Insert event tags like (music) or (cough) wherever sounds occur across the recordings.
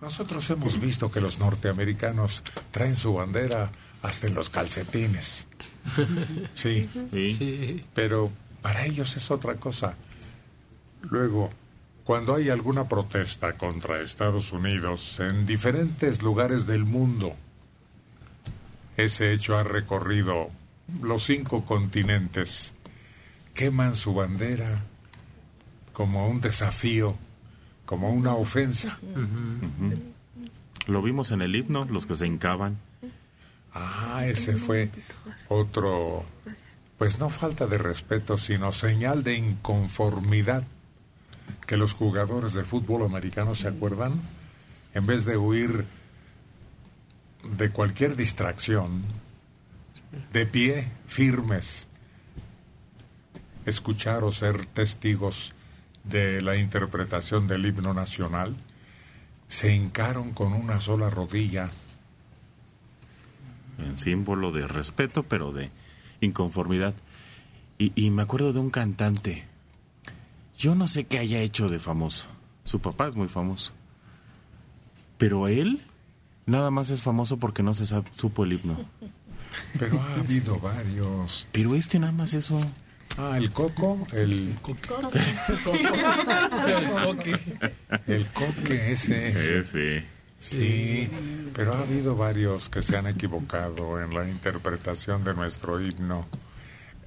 Nosotros hemos visto que los norteamericanos traen su bandera hasta en los calcetines. (laughs) Sí, Sí. pero para ellos es otra cosa. Luego, cuando hay alguna protesta contra Estados Unidos en diferentes lugares del mundo, ese hecho ha recorrido los cinco continentes. Queman su bandera como un desafío, como una ofensa. Lo vimos en el himno, los que se hincaban. Ah, ese fue otro, pues no falta de respeto, sino señal de inconformidad que los jugadores de fútbol americano se acuerdan, en vez de huir de cualquier distracción, de pie, firmes, escuchar o ser testigos de la interpretación del himno nacional, se hincaron con una sola rodilla en símbolo de respeto, pero de inconformidad. Y, y me acuerdo de un cantante. Yo no sé qué haya hecho de famoso. Su papá es muy famoso. Pero él nada más es famoso porque no se supo el himno. Pero ha habido varios. Pero este nada más eso. Ah, el coco, el el coque ese es. Ese. Sí, pero ha habido varios que se han equivocado en la interpretación de nuestro himno.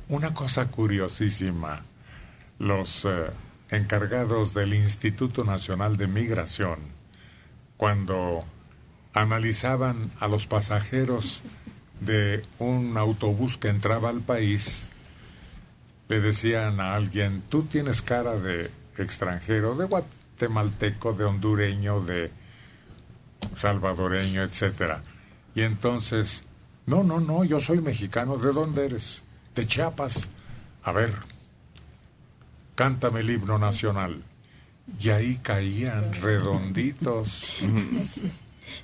Una cosa curiosísima, los eh, encargados del Instituto Nacional de Migración, cuando analizaban a los pasajeros de un autobús que entraba al país, le decían a alguien, tú tienes cara de extranjero, de guatemalteco, de hondureño, de salvadoreño, etcétera. Y entonces, no, no, no, yo soy mexicano, ¿de dónde eres? De Chiapas. A ver, cántame el himno nacional. Y ahí caían redonditos.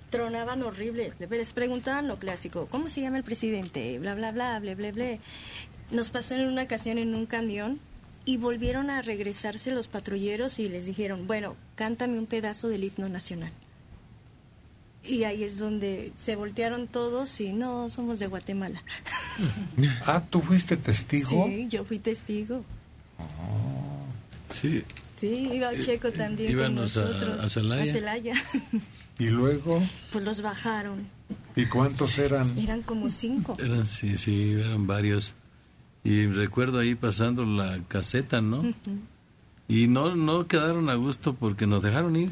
Tronaban horrible. Les preguntaban lo clásico, ¿cómo se llama el presidente? Bla, bla, bla, bla, bla, bla. Nos pasó en una ocasión en un camión y volvieron a regresarse los patrulleros y les dijeron, bueno, cántame un pedazo del himno nacional. Y ahí es donde se voltearon todos y no, somos de Guatemala. (laughs) Ah, ¿tú fuiste testigo? Sí, yo fui testigo. Sí. Sí, iba I- Checo también con íbamos a- nosotros. a Celaya. Celaya. Y luego, Pues los bajaron. ¿y cuántos eran? Eran como cinco. Eran, sí, sí, eran varios. Y recuerdo ahí pasando la caseta, ¿no? Y no, no quedaron a gusto porque nos dejaron ir.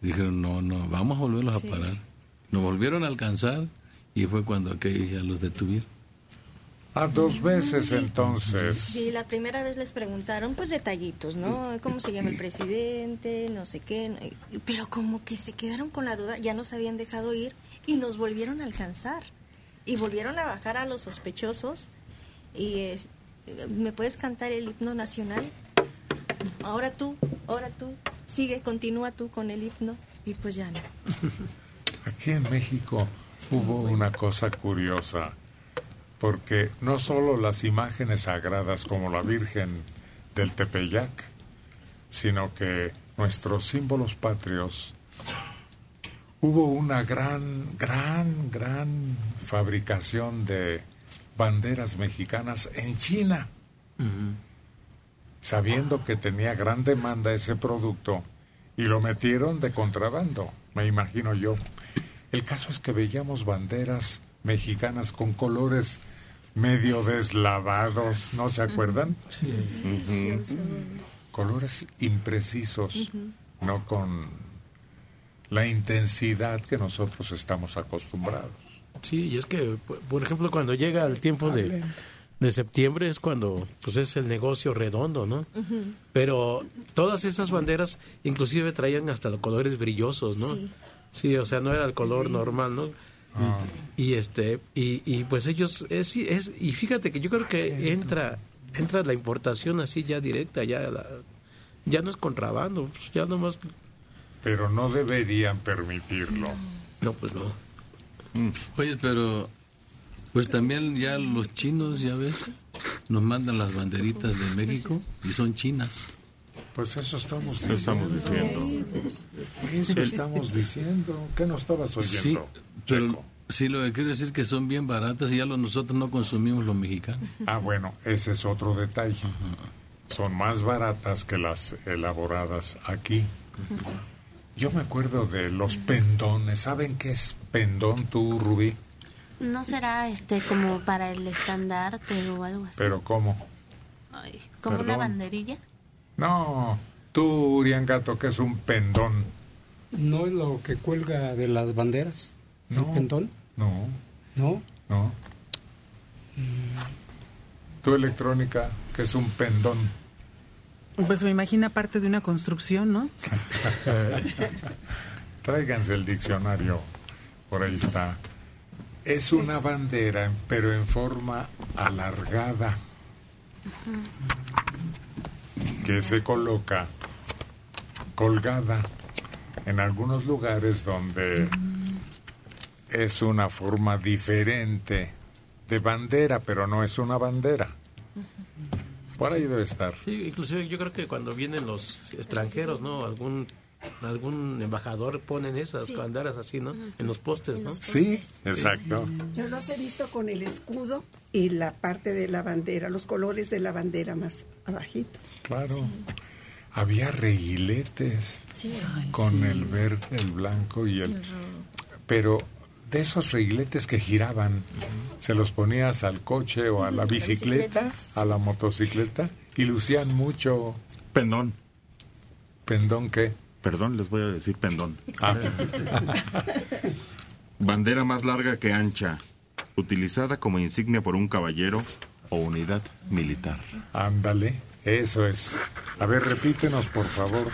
Dijeron, no, no, vamos a volverlos Sí. a parar. Nos volvieron a alcanzar y fue cuando aquellos ya los detuvieron. Ah, dos veces entonces. Sí, la primera vez les preguntaron, pues detallitos, ¿no? ¿Cómo se llama el presidente? No sé qué. ¿no? Pero como que se quedaron con la duda, ya nos habían dejado ir y nos volvieron a alcanzar. Y volvieron a bajar a los sospechosos. Y ¿me puedes cantar el himno nacional? Ahora tú, ahora tú. Sigue, continúa tú con el himno. Y pues ya no. (laughs) Aquí en México hubo una cosa curiosa, porque no solo las imágenes sagradas como la Virgen del Tepeyac, sino que nuestros símbolos patrios, hubo una gran, gran, gran fabricación de banderas mexicanas en China. Sabiendo que tenía gran demanda ese producto y lo metieron de contrabando, me imagino yo. El caso es que veíamos banderas mexicanas con colores medio deslavados, ¿no se acuerdan? Colores imprecisos, no con la intensidad que nosotros estamos acostumbrados. Sí, y es que, por- por ejemplo, cuando llega el tiempo de, de septiembre es cuando pues es el negocio redondo, ¿no? Pero todas esas banderas inclusive traían hasta los colores brillosos, ¿no? Sí. Sí, o sea, no era el color normal, ¿no? Ah. Y este y, y pues ellos es, es y fíjate que yo creo que entra entra la importación así ya directa, ya la- ya no es contrabando, pues, ya nomás Pero no deberían permitirlo. no pues no. Oye, pero pues también ya los chinos, ya ves, nos mandan las banderitas de México y son chinas. Pues eso estamos Eso diciendo. estamos diciendo. Eso estamos diciendo. ¿Qué no estabas Sí, oyendo? pero Checo? sí, lo que quiero decir que son bien baratas y ya lo- nosotros no consumimos los mexicanos. Ah, bueno, ese es otro detalle. Son más baratas que las elaboradas aquí. Yo me acuerdo de los pendones. ¿Saben qué es pendón tú, Rubí? ¿No será este como para el estandarte o algo así? Pero ¿cómo? Ay, como una banderilla. No, tú, Uriangato, que es un pendón. ¿No es lo que cuelga de las banderas? No. ¿El pendón? No, ¿No? no. Tu electrónica, que es un pendón. Pues me imagina parte de una construcción, ¿no? (laughs) Tráiganse el diccionario, por ahí está. Es una bandera, pero en forma alargada, que se coloca colgada en algunos lugares donde es una forma diferente de bandera, pero no es una bandera. Por ahí debe estar. Sí, inclusive yo creo que cuando vienen los extranjeros, ¿no? Algún algún embajador ponen esas Sí. banderas así, ¿no? En los postes, ¿no? los Sí, exacto. Yo los he visto con el escudo y la parte de la bandera, los colores de la bandera más abajito. Claro. Había reguiletes Sí. con el verde, el blanco y el... Pero de esos reguiletes que giraban, se los ponías al coche o a la bicicleta, bicicleta. a la motocicleta, y lucían mucho Pendón. pendón que... Perdón, les voy a decir pendón. Ah, (laughs) Bandera más larga que ancha, utilizada como insignia por un caballero o unidad militar. ándale, eso es. A ver, repítenos, por favor.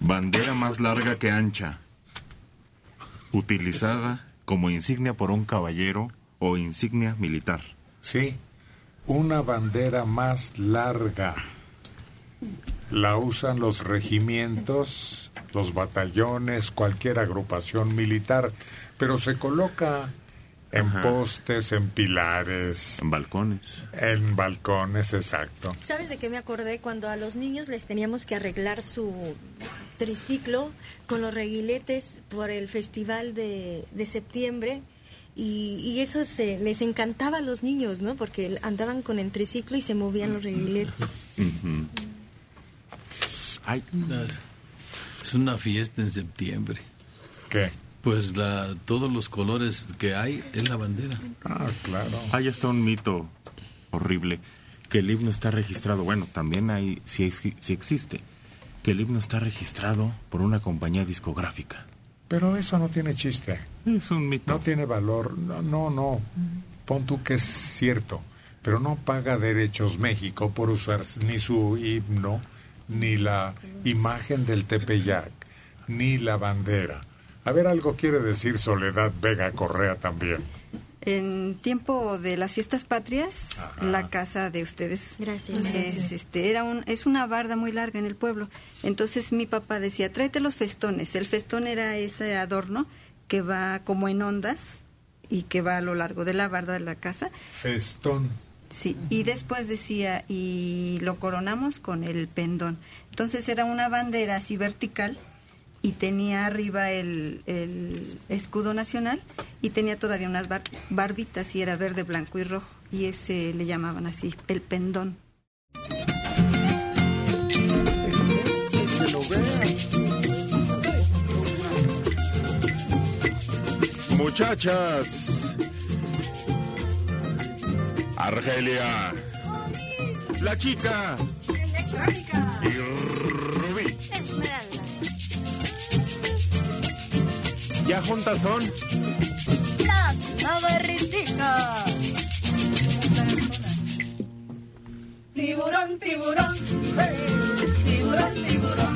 Bandera más larga que ancha, utilizada como insignia por un caballero o insignia militar. Sí, una bandera más larga. La usan los regimientos, los batallones, cualquier agrupación militar, pero se coloca en Ajá. postes, en pilares, En balcones. en balcones, exacto. ¿Sabes de qué me acordé? Cuando a los niños les teníamos que arreglar su triciclo con los reguiletes por el festival de, de septiembre. Y, y eso se, les encantaba a los niños, ¿no? Porque andaban con el triciclo y se movían los reguiletes. Ay, Es una fiesta en septiembre. ¿Qué? Pues la, todos los colores que hay es la bandera. Ah, claro. hay hasta un mito horrible que el himno está registrado. Bueno, también hay, si, si existe, que el himno está registrado por una compañía discográfica. Pero eso no tiene chiste. Es un mito. No tiene valor. No, no, no. Pon tú que es cierto. Pero no paga derechos México por usar ni su himno, ni la imagen del Tepeyac, ni la bandera. A ver, algo quiere decir Soledad Vega Correa también. En tiempo de las fiestas patrias, la casa de ustedes Gracias. es, este, era un, es una barda muy larga en el pueblo. Entonces mi papá decía, tráete los festones. El festón era ese adorno que va como en ondas y que va a lo largo de la barda de la casa. Festón. Sí, y después decía, y lo coronamos con el pendón. Entonces era una bandera así vertical y tenía arriba el, el escudo nacional y tenía todavía unas bar- barbitas y era verde, blanco y rojo. Y ese le llamaban así, el pendón. Muchachas. Argelia. La chica. Y Ya juntas son. Las navarriticas. Tiburón, tiburón, tiburón, tiburón,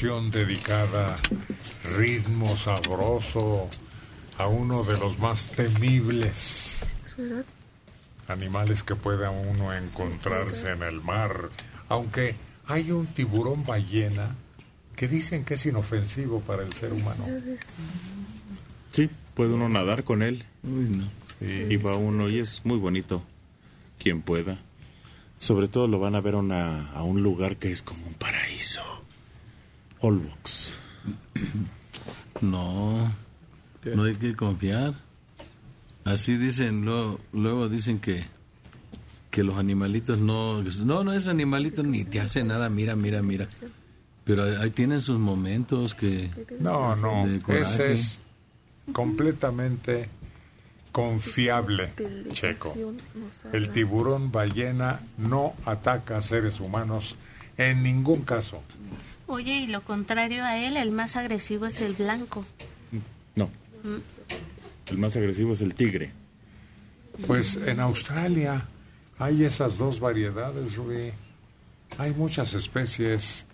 Canción dedicada, ritmo sabroso a uno de los más temibles animales que pueda uno encontrarse en el mar. Aunque hay un tiburón ballena que dicen que es inofensivo para el ser humano. Sí, puede uno nadar con él. Y va uno y es muy bonito. Quien pueda. Sobre todo lo van a ver a una- a un lugar que es como. Olbox. No, no hay que confiar. Así dicen, luego, luego dicen que, que los animalitos no, no, no es animalito ni te hace nada, mira, mira, mira. Pero ahí tienen sus momentos que... No, no, ese es completamente confiable, Checo. El tiburón ballena no ataca a seres humanos en ningún caso. Oye, y lo contrario a él, el más agresivo es el blanco. No, Mm. el más agresivo es el tigre. Pues en Australia hay esas dos variedades, Rubí. Hay muchas especies.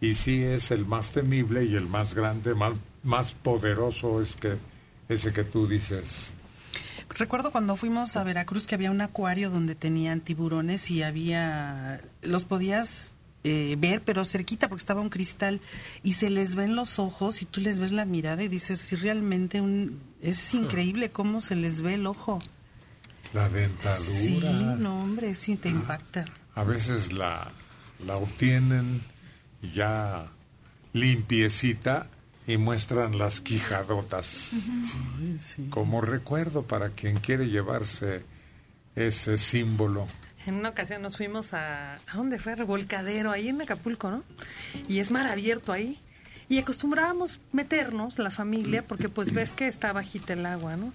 Y sí es el más temible y el más grande, más, más poderoso es que ese que tú dices. Recuerdo cuando fuimos a Veracruz que había un acuario donde tenían tiburones y había, los podías eh, ver, pero cerquita porque estaba un cristal y se les ven los ojos y tú les ves la mirada y dices, si realmente un, es increíble cómo se les ve el ojo. La dentadura. Sí, no hombre, sí te impacta. A veces la, la obtienen ya limpiecita y muestran las quijadotas. Como recuerdo para quien quiere llevarse ese símbolo. En una ocasión nos fuimos a... ¿A dónde fue? Revolcadero, ahí en Acapulco, ¿no? Y es mar abierto ahí. Y acostumbrábamos meternos, la familia, porque pues ves que está bajita el agua, ¿no?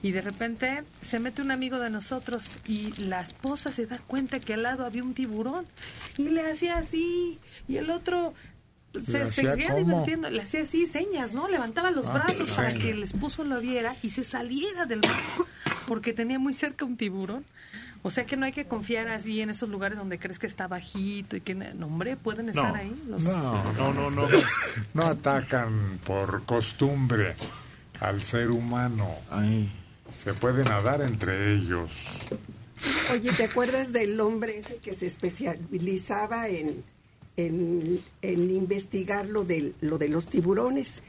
Y de repente se mete un amigo de nosotros y la esposa se da cuenta que al lado había un tiburón y le hacía así. Y el otro ¿Le se seguía divirtiendo, le hacía así señas, ¿no? Levantaba los Ah, brazos para que el esposo lo viera y se saliera del mar porque tenía muy cerca un tiburón. O sea que no hay que confiar así en esos lugares donde crees que está bajito y que, no, hombre, pueden estar No, ahí. Los... no, no, no, no. (laughs) No atacan por costumbre al ser humano. Se puede nadar entre ellos. Oye, ¿te acuerdas del hombre ese que se especializaba en, en, en investigar lo de, lo de los tiburones?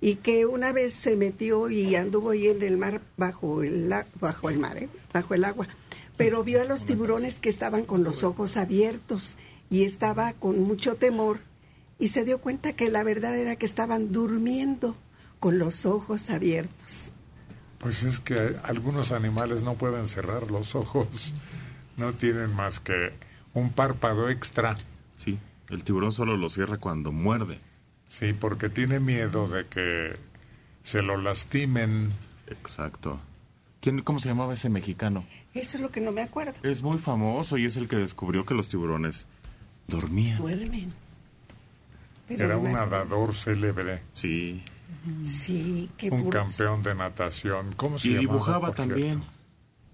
Y que una vez se metió y anduvo ahí en el mar bajo el, bajo el mar, ¿eh? bajo el agua. Pero vio a los tiburones que estaban con los ojos abiertos y estaba con mucho temor y se dio cuenta que la verdad era que estaban durmiendo con los ojos abiertos. Pues es que algunos animales no pueden cerrar los ojos. No tienen más que un párpado extra. Sí, el tiburón solo lo cierra cuando muerde. Sí, porque tiene miedo de que se lo lastimen. Exacto. ¿Quién, ¿Cómo se llamaba ese mexicano? Eso es lo que no me acuerdo. Es muy famoso y es el que descubrió que los tiburones dormían. Duermen. Pero Era no un nadador célebre. Sí. Sí, qué Un puros. campeón de natación. ¿Cómo se Y llamaba, dibujaba también. cierto?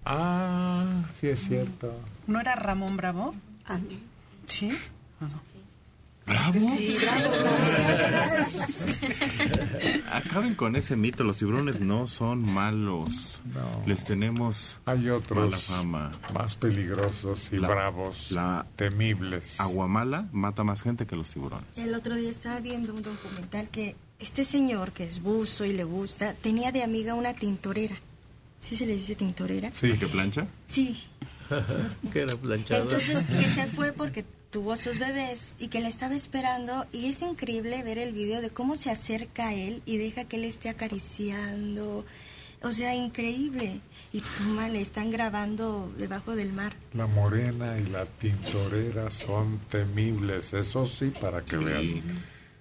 Ah, sí es cierto. ¿No era Ramón Bravo? Ah, Sí. ¿Bravo? Sí, bravo, (laughs) Acaben con ese mito, los tiburones no son malos. No. Les tenemos Hay mala otros fama. más peligrosos y La- bravos, la- temibles. Aguamala mata más gente que los tiburones. El otro día estaba viendo un documental que este señor, que es buzo y le gusta, tenía de amiga una tintorera. ¿Sí se le dice tintorera? ¿Sí? ¿Que plancha? Sí. (laughs) que era planchado. Entonces, que se fue porque tuvo a sus bebés y que le estaba esperando. Y es increíble ver el video de cómo se acerca a él y deja que él esté acariciando. O sea, increíble. Y toma, le están grabando debajo del mar. La morena y la tintorera son temibles, eso sí, para que veas.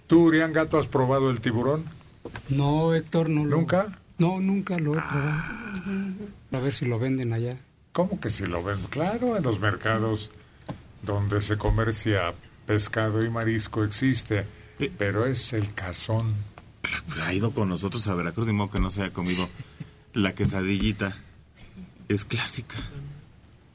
¿Tú, Urián Gato, has probado el tiburón? No, Héctor, no lo- ¿Nunca? No, nunca lo he probado. A ver si lo venden allá. ¿Cómo que si lo ven? Claro, en los mercados donde se comercia pescado y marisco existe, pero es el cazón. Ha ido con nosotros a Veracruz, de modo que no se haya comido la quesadillita. Es clásica.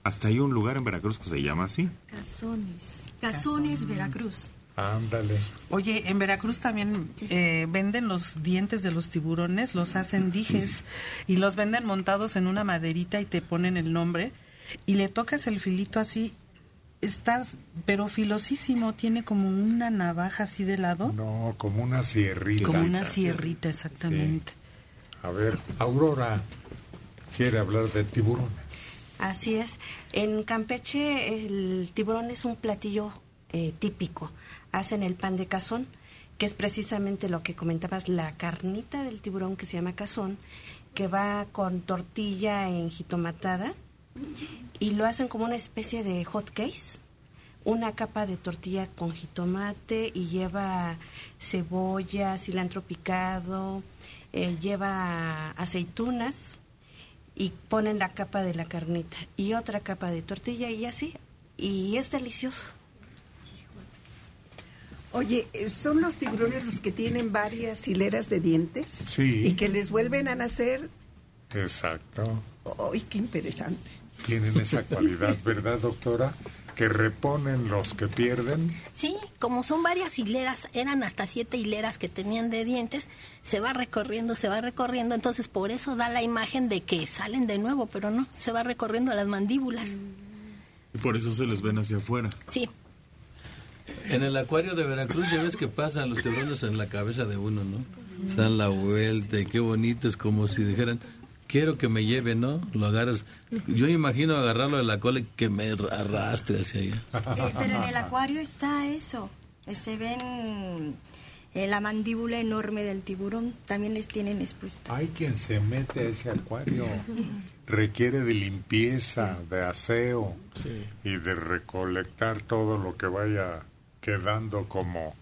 Hasta hay un lugar en Veracruz que se llama así. Cazones. Cazones, Veracruz. Ándale. Oye, en Veracruz también eh, venden los dientes de los tiburones, los hacen dijes y los venden montados en una maderita y te ponen el nombre y le tocas el filito así, estás, pero filosísimo, tiene como una navaja así de lado. No, como una sierrita. Como una sierrita, exactamente. A ver, Aurora quiere hablar de tiburón. Así es. En Campeche el tiburón es un platillo eh, típico. Hacen el pan de cazón, que es precisamente lo que comentabas, la carnita del tiburón que se llama cazón, que va con tortilla enjitomatada y lo hacen como una especie de hot case. Una capa de tortilla con jitomate y lleva cebolla, cilantro picado, eh, lleva aceitunas y ponen la capa de la carnita y otra capa de tortilla y así. Y es delicioso. Oye, eh, ¿son los tiburones los que tienen varias hileras de dientes? Sí. Y que les vuelven a nacer. Exacto. ¡Ay, qué interesante! Tienen esa cualidad, ¿verdad, doctora? Que reponen los que pierden. Sí, como son varias hileras, eran hasta siete hileras que tenían de dientes, se va recorriendo, se va recorriendo, entonces por eso da la imagen de que salen de nuevo, pero no, se va recorriendo las mandíbulas. Y por eso se les ven hacia afuera. Sí, En el acuario de Veracruz ya ves que pasan los tiburones en la cabeza de uno, ¿no? Se dan la vuelta y qué bonito, es como si dijeran, quiero que me lleve, ¿no? Lo agarras. Yo imagino agarrarlo de la cola y que me arrastre hacia allá. Eh, pero en el acuario está eso. Eh, Se ven eh, la mandíbula enorme del tiburón. También les tienen expuesta. Hay quien se mete a ese acuario. (laughs) Requiere de limpieza, de aseo y de recolectar todo lo que vaya quedando como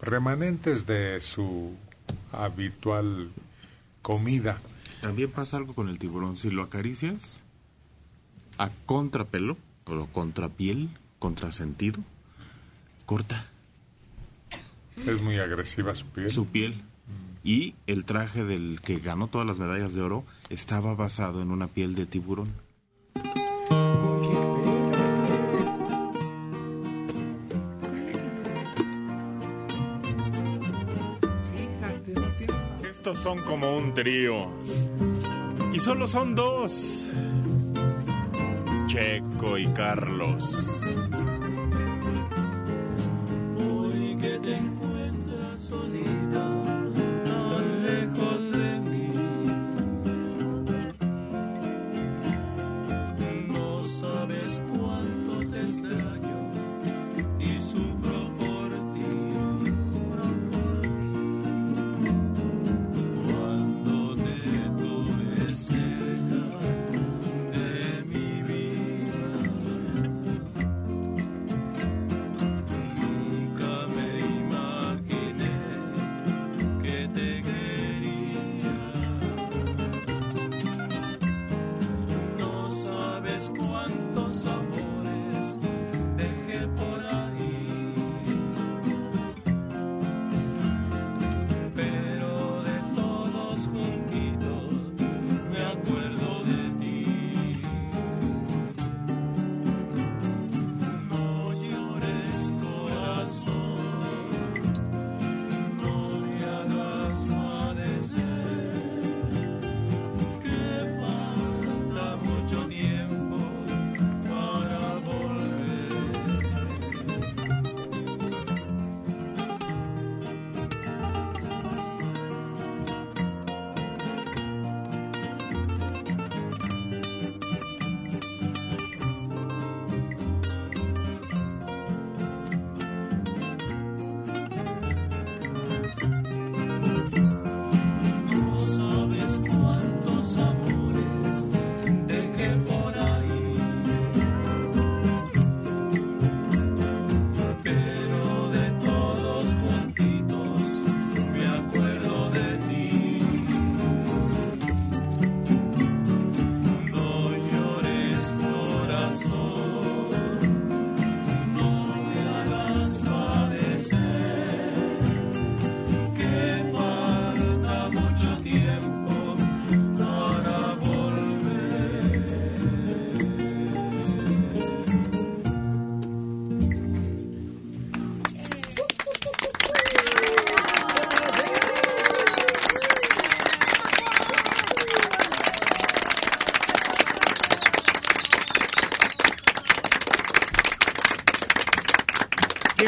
remanentes de su habitual comida. También pasa algo con el tiburón. Si lo acaricias a contrapelo, o contrapiel, contrasentido, corta Es muy agresiva su piel. su piel. Y el traje del que ganó todas las medallas de oro estaba basado en una piel de tiburón. Son como un trío. Y solo son dos. Checo y Carlos. Que te encuentras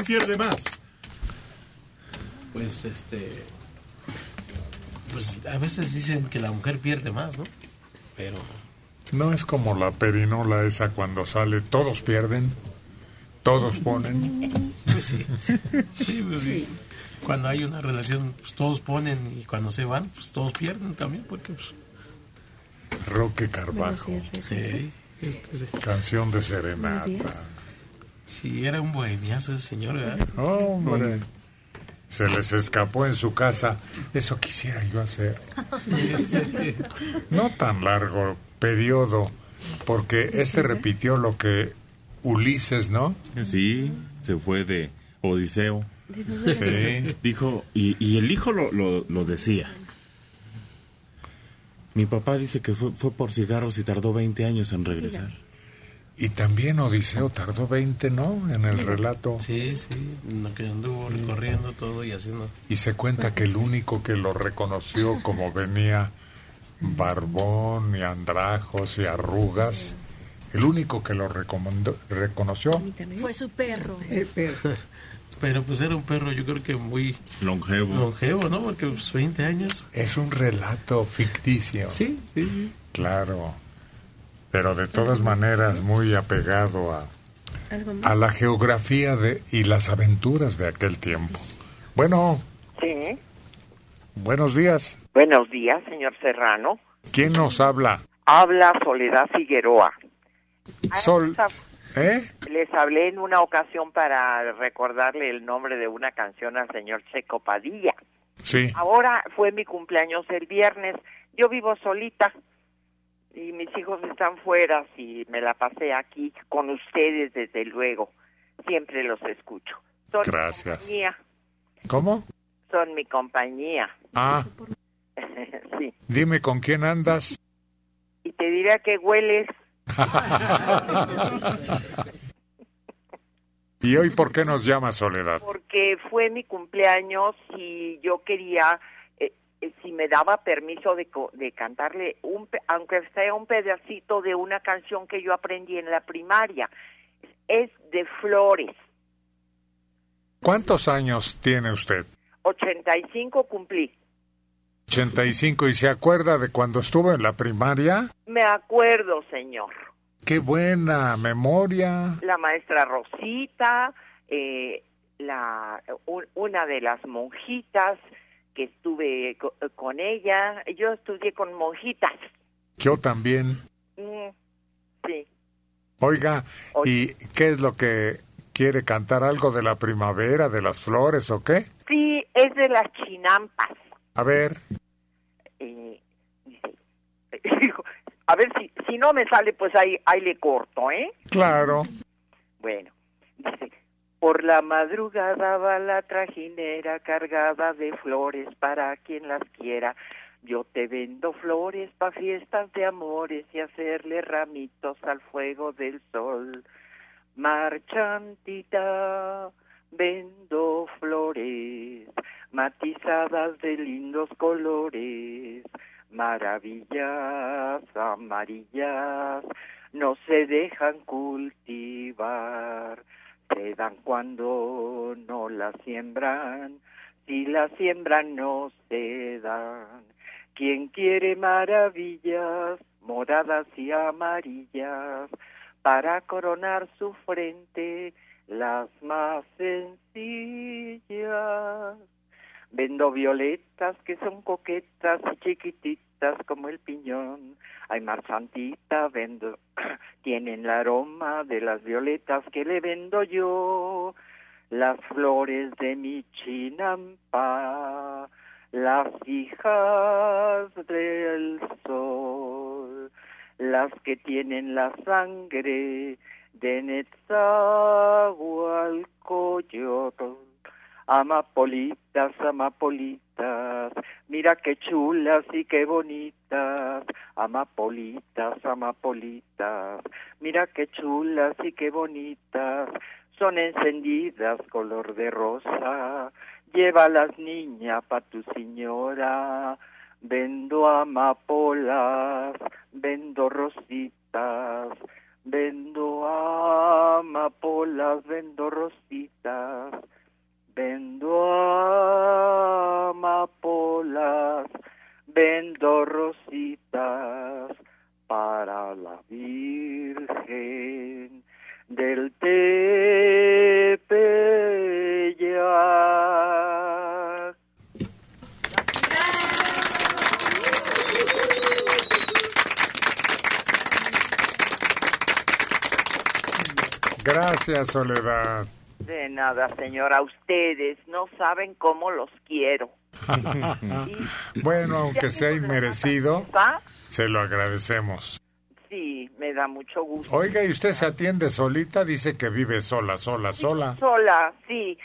pierde más? Pues este. Pues a veces dicen que la mujer pierde más, ¿no? Pero. No es como la perinola esa cuando sale, todos pierden, todos ponen. Pues sí. Sí, pues sí. Cuando hay una relación, pues todos ponen y cuando se van, pues todos pierden también, porque pues. Roque Carvajo, Sí, este, sí. canción de serenata. Sí, era un bohemiazo ese señor, ¿verdad? Hombre, se les escapó en su casa. Eso quisiera yo hacer. No tan largo periodo, porque este repitió lo que Ulises, ¿no? Sí, se fue de Odiseo. ¿De dónde Sí. Dijo, y, y el hijo lo, lo, lo decía. Mi papá dice que fue, fue por cigarros y tardó 20 años en regresar. Y también Odiseo tardó 20, ¿no? En el relato. Sí, sí, lo que anduvo recorriendo todo y haciendo. Y se cuenta que el único que lo reconoció como venía barbón y andrajos y arrugas, el único que lo recomendó- reconoció Fue su perro. (laughs) Pero pues era un perro, yo creo que muy longevo. Longevo, ¿no? Porque pues 20 años. es un relato ficticio. Sí, sí, sí. Claro. Pero de todas maneras muy apegado a, a la geografía de, y las aventuras de aquel tiempo. Bueno, Sí. buenos días. Buenos días, señor Serrano. ¿Quién nos habla? Habla Soledad Figueroa. Sol. ¿Eh? Les hablé en una ocasión para recordarle el nombre de una canción al señor Checo Padilla. Sí. Ahora fue mi cumpleaños el viernes. Yo vivo solita y mis hijos están fuera y me la pasé aquí con ustedes desde luego. Siempre los escucho. Son Gracias. mi compañía. ¿Cómo? Son mi compañía. Ah, (laughs) sí. dime con quién andas. Y te diré que hueles. (laughs) ¿Y hoy por qué nos llama Soledad? porque fue mi cumpleaños y yo quería si me daba permiso de, de cantarle, un, aunque sea un pedacito de una canción que yo aprendí en la primaria. Es de Flores. ¿Cuántos años tiene usted? 85 cumplí. 85 y se acuerda de cuando estuvo en la primaria? Me acuerdo, señor. Qué buena memoria. La maestra Rosita, eh, la, un- una de las monjitas que estuve co- con ella. Yo estudié con monjitas. Yo también. Mm, sí. Oiga, ¿y qué es lo que quiere cantar? ¿Algo de la primavera, de las flores o qué? Sí, es de las chinampas. A ver, Eh, (laughs) a ver si, si no me sale, pues ahí, ahí le corto, ¿eh? claro. Bueno, dice, por la madrugada va la trajinera cargada de flores para quien las quiera. Yo te vendo flores pa' fiestas de amores y hacerle ramitos al fuego del sol. Marchantita, vendo flores matizadas de lindos colores, maravillas amarillas, no se dejan cultivar, se dan cuando no las siembran, si las siembran no se dan. Quien quiere maravillas, moradas y amarillas, para coronar su frente, las más sencillas. Vendo violetas que son coquetas y chiquititas como el piñón. Ay, marchantita, vendo, (clears throat) tienen el aroma de las violetas que le vendo yo. Las flores de mi chinampa, las hijas del sol, las que tienen la sangre de Netzahualcoyotl. Amapolitas, amapolitas, mira qué chulas y qué bonitas. Amapolitas, amapolitas, mira qué chulas y qué bonitas. Son encendidas color de rosa. Llévalas niña pa tu señora. Vendo amapolas, vendo rositas, vendo amapolas, vendo rositas. Vendo amapolas, vendo rositas para la Virgen del Tepeyac. Gracias, Soledad. De nada, señora. Ustedes no saben cómo los quiero. (laughs) bueno, aunque sea inmerecido, se lo agradecemos. Sí, me da mucho gusto. Oiga, ¿y usted se atiende solita? Dice que vive sola, sola, sola. Sola, sí.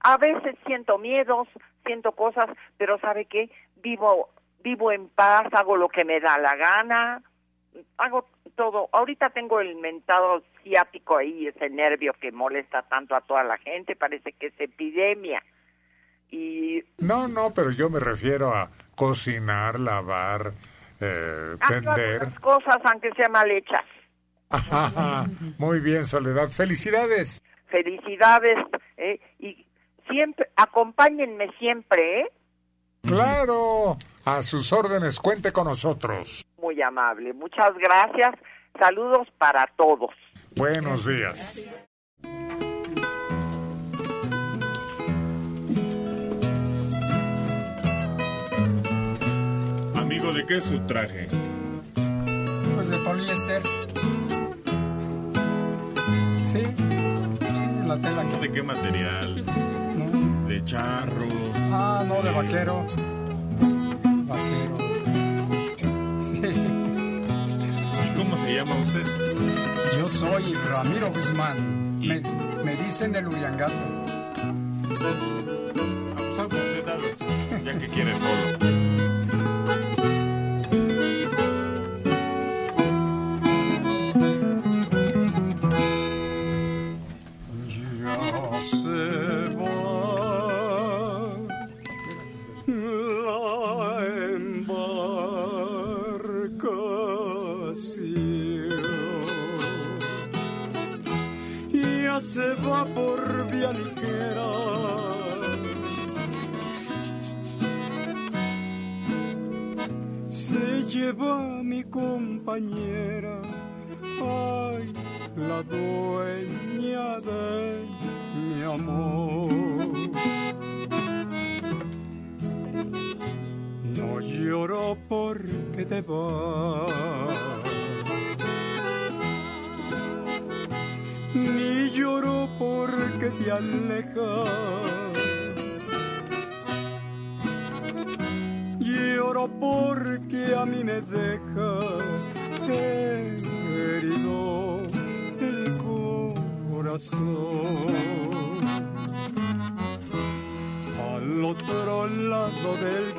A veces siento miedos, siento cosas, pero ¿sabe qué? Vivo, vivo en paz, hago lo que me da la gana, hago todo. Ahorita tengo el mentado ciático ahí, ese nervio que molesta tanto a toda la gente, parece que es epidemia. Y No, no, pero yo me refiero a cocinar, lavar, eh, algunas cosas aunque sean mal hechas. (laughs) Muy bien, Soledad. Felicidades. Felicidades, ¿eh? Y siempre, acompáñenme siempre, ¿eh? Claro, a sus órdenes, cuente con nosotros. Muy amable. Muchas gracias. Saludos para todos. Buenos días. Amigo, ¿de qué es su traje? Pues de poliéster. Sí, sí, la tela que... ¿De qué material? ¿De charro? Ah, no, de vaquero. Vaquero. Sí. ¿Y (laughs) cómo se llama usted? Yo soy Ramiro Guzmán. Me, me dicen el Uriangato. Ah, pues algo usted habla, ya que quiere solo. Compañera, ay, la dueña de mi amor. No lloro porque te vas. Ni lloro porque te alejas. Lloro porque a mí me dejas herido el corazón. Al otro lado del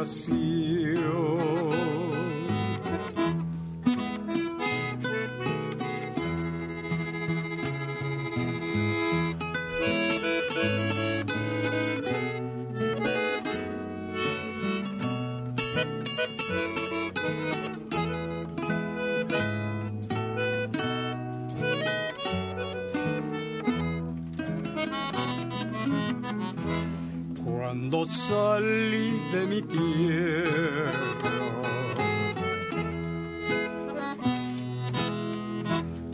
ocasión. Cuando salí de mi tierra,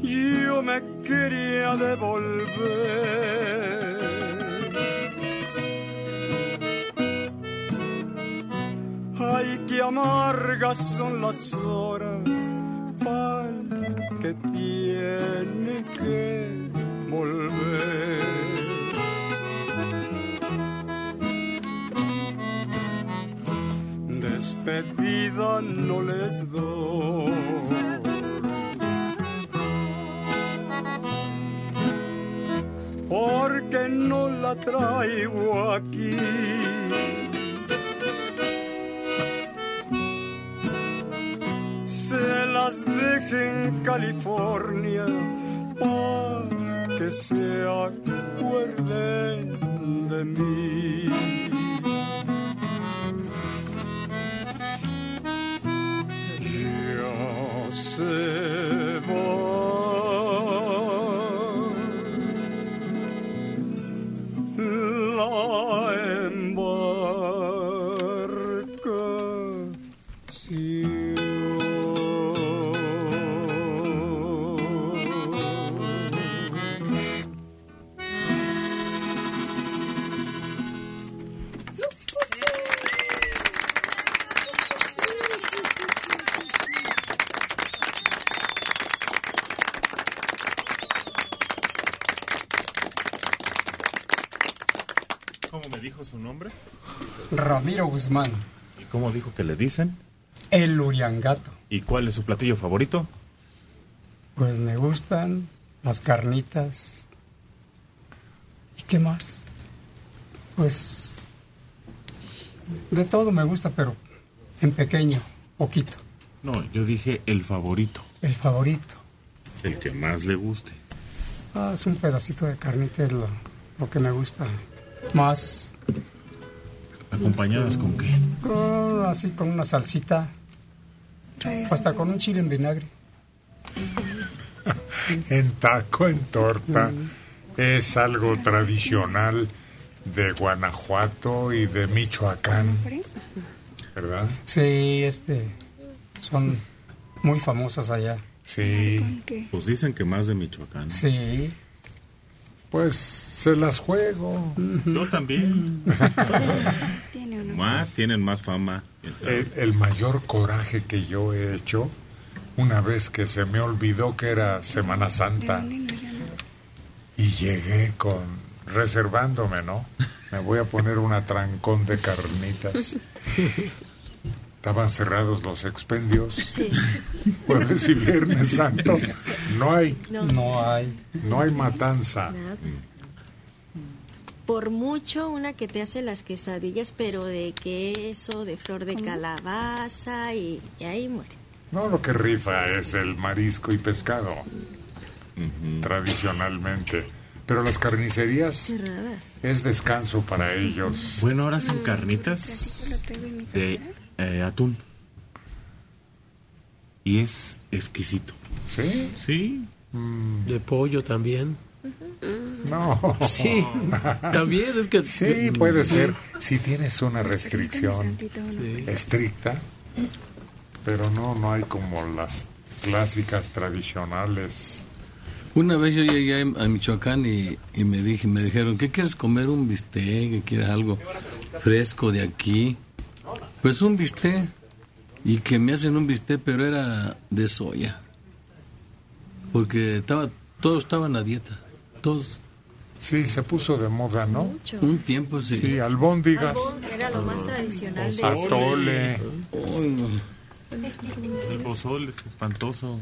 yo me quería devolver. Ay, qué amargas son las horas pal que tiene que volver. Despedida no les doy. Porque no la traigo aquí. Se las dejé en California para que se acuerden de mí. Ya que le dicen? el Uriangato. ¿Y cuál es su platillo favorito? Pues me gustan las carnitas. ¿Y qué más? Pues de todo me gusta, pero en pequeño, poquito. No, yo dije el favorito, El favorito. el que más le guste. Ah, es un pedacito de carnita, es lo, lo que me gusta más. ¿Acompañadas con qué? Con- así con una salsita. Hasta con un chile en vinagre. (laughs) En taco, en torta, es algo tradicional de Guanajuato y de Michoacán, ¿verdad? Sí, este. Son muy famosas allá. Sí. Pues dicen que más de Michoacán. Sí. Pues se las juego. Yo también. (laughs) Más, tienen más fama. El, el mayor coraje que yo he hecho, una vez que se me olvidó que era Semana Santa, y llegué con, reservándome, ¿no? Me voy a poner un atrancón de carnitas. (laughs) Estaban cerrados los expendios. Jueves y Viernes Santo. No hay. No. No hay. No hay matanza. por mucho una que te hace las quesadillas, pero de queso, de flor de calabaza y, y ahí muere. No, lo que rifa es el marisco y pescado, tradicionalmente. Pero las carnicerías Cerradas. es descanso para ellos. Bueno, ahora hacen carnitas de eh, atún. Y es exquisito. ¿Sí? Sí. De pollo también. No. Sí, (laughs) también es que... Sí, puede ser. Si tienes una restricción estricta, pero no, no hay como las clásicas tradicionales. Una vez yo llegué a Michoacán y, y me dije, me dijeron, ¿qué quieres comer? ¿Un bistec? ¿Qué quieres algo fresco de aquí? Pues un bistec. Y que me hacen un bistec, pero era de soya. Porque estaba, todos estaban a dieta. Todos. Sí, se puso de moda, ¿no? Un tiempo sí. Sí, albóndigas, Era lo más tradicional de atole. El pozole es espantoso.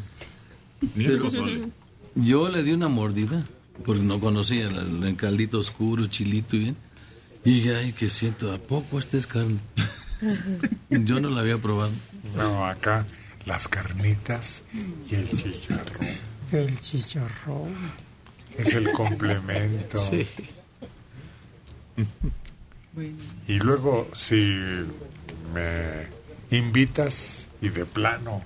Pero pozole. yo le di una mordida, porque no conocía el, el caldito oscuro, chilito y bien. Y ay, que siento, ¿a poco esta es carne? (laughs) yo no la había probado. No, acá las carnitas y el chicharrón. El chicharrón. Es el complemento. Sí. (laughs) Y luego, si me invitas y de plano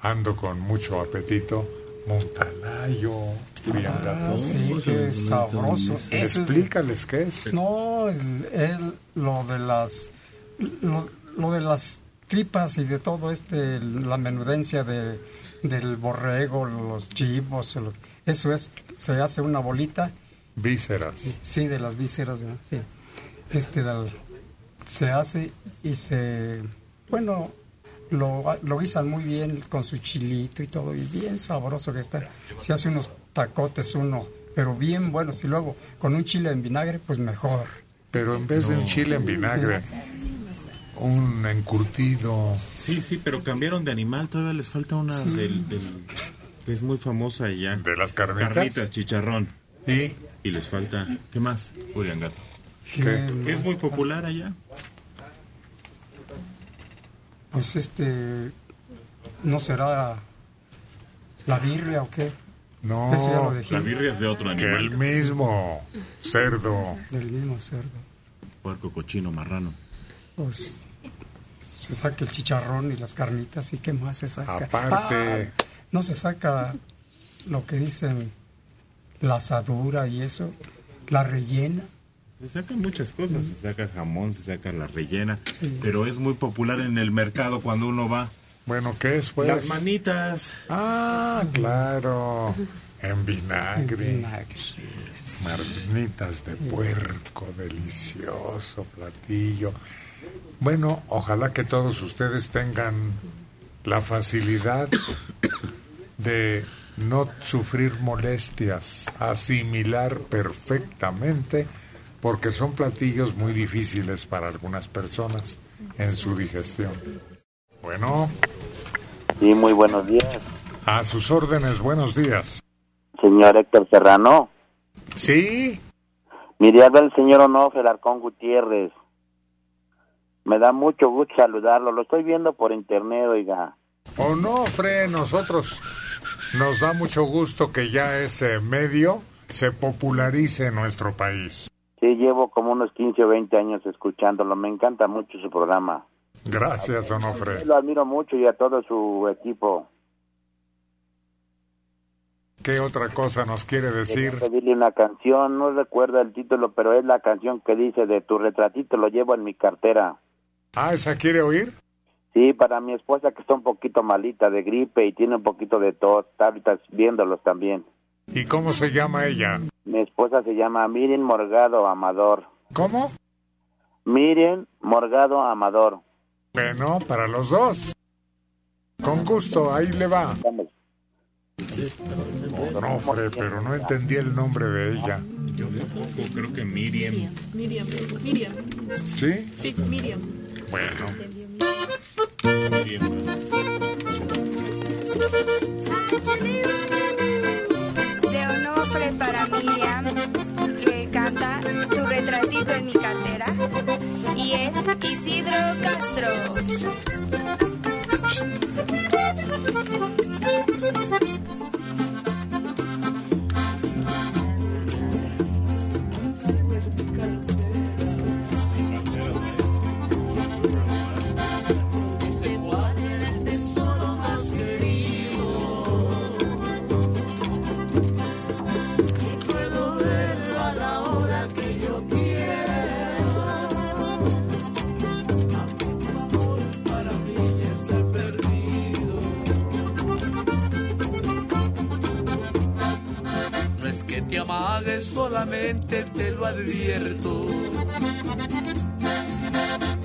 ando con mucho apetito, Montanayo, friangatón. Ah, sí, qué sabroso. Eso es- Explícales qué es. No, el, el- lo de las lo, lo de las tripas y de todo este la menudencia de del borrego, los chivos, lo- eso es se hace una bolita, Vísceras. sí, de las vísceras, sí. Este del- se hace y se bueno, lo, lo guisan muy bien con su chilito y todo, y bien sabroso que está. Se hace unos tacotes uno, pero bien buenos, y luego con un chile en vinagre, pues mejor. Pero en vez de un chile en vinagre, un encurtido. Sí, sí, pero cambiaron de animal. Todavía les falta una Sí. del, del- que es muy famosa allá. ¿De las carnitas? Carnitas, chicharrón. ¿Y? Y les falta... ¿Qué más? Julián Gato. ¿Qué Que es muy popular allá. Pues este, ¿no será la birria o qué? No, Eso ya lo dejé. La birria es de otro que animal. el mismo cerdo. Del mismo cerdo. Puerco, cochino, marrano. Pues se saca el chicharrón y las carnitas y qué más se saca. Aparte. Ah, no se saca lo que dicen la asadura y eso, la rellena. Se sacan muchas cosas. Se saca jamón, se saca la rellena. Pero es muy popular en el mercado cuando uno va. Bueno, ¿qué es pues? Las manitas. Ah, claro. En vinagre. Marnitas de puerco, delicioso platillo. Bueno, ojalá que todos ustedes tengan la facilidad de no sufrir molestias, asimilar perfectamente, porque son platillos muy difíciles para algunas personas en su digestión. Bueno, Sí, muy buenos días. a sus órdenes, buenos días. Señor Héctor Serrano. Sí. Mire, habla el señor Onofre Arcón Gutiérrez. Me da mucho gusto saludarlo. Lo estoy viendo por internet, oiga. Onofre, nosotros nos da mucho gusto que ya ese medio se popularice en nuestro país. Sí, llevo como unos 15 o 20 años escuchándolo. Me encanta mucho su programa. Gracias, Onofre. Lo admiro mucho y a todo su equipo. ¿Qué otra cosa nos quiere decir? Pedirle una canción, no recuerdo el título, pero es la canción que dice de tu retratito lo llevo en mi cartera. Ah, ¿esa quiere oír? Sí, para mi esposa que está un poquito malita de gripe y tiene un poquito de tos, está ahorita viéndolos también. ¿Y cómo se llama ella? Mi esposa se llama Miren Morgado Amador. ¿Cómo? Miren Morgado Amador. Bueno, para los dos. Con gusto, ahí le va. Onofre, pero no entendí el nombre de ella. Yo tampoco, creo que Miriam. Miriam, Miriam. ¿Sí? Sí, Miriam. Bueno. De Onofre para Miriam le canta Tu mi cartera y es Isidro Castro. Te lo advierto.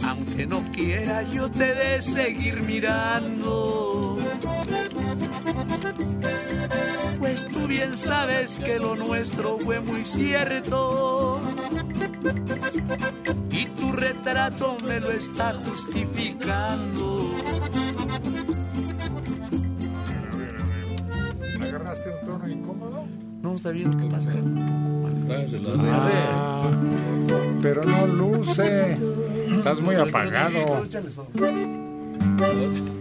Aunque no quiera, yo te de seguir mirando. Pues tú bien sabes que lo nuestro fue muy cierto. Y tu retrato me lo está justificando. ¿Agarraste un tono incómodo? No, está bien. ¿Qué pasa? Ah, pero no luce. Estás muy apagado.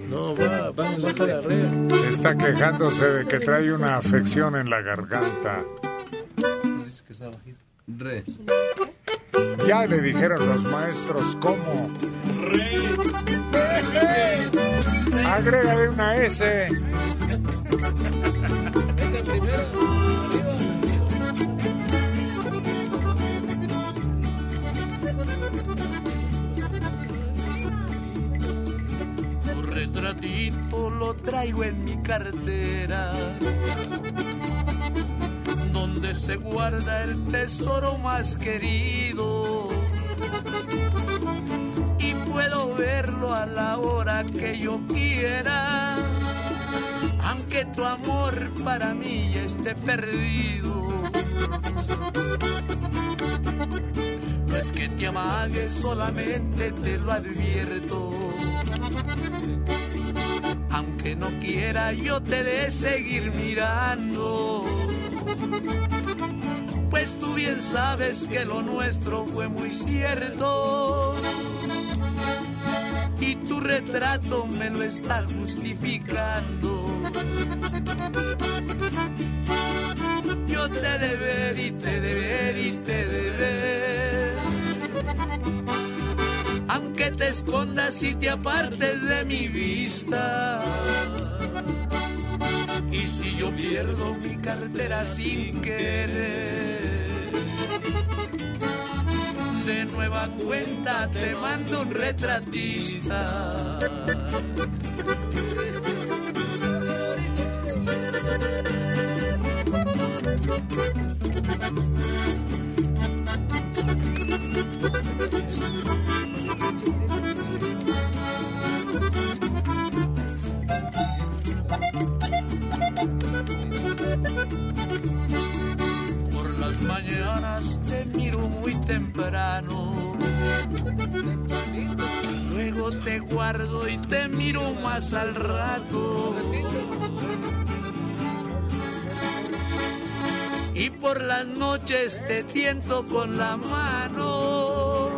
No, va, va, baja la red. Está quejándose de que trae una afección en la garganta. Dice que está bajito. Re. Ya le dijeron los maestros cómo. Agrégale una S. retratito lo traigo en mi cartera, donde se guarda el tesoro más querido. Y puedo verlo a la hora que yo quiera, aunque tu amor para mí esté perdido. No es que te amague, solamente te lo advierto. Aunque no quiera, yo te de seguir mirando. Pues tú bien sabes que lo nuestro fue muy cierto. Y tu retrato me lo está justificando. Yo te de ver y te de ver y te de ver. Aunque te escondas y te apartes de mi vista. Y si yo pierdo mi cartera sin querer, de nueva cuenta te mando un retratista. Te guardo y te miro más al rato. Y por las noches te tiento con la mano.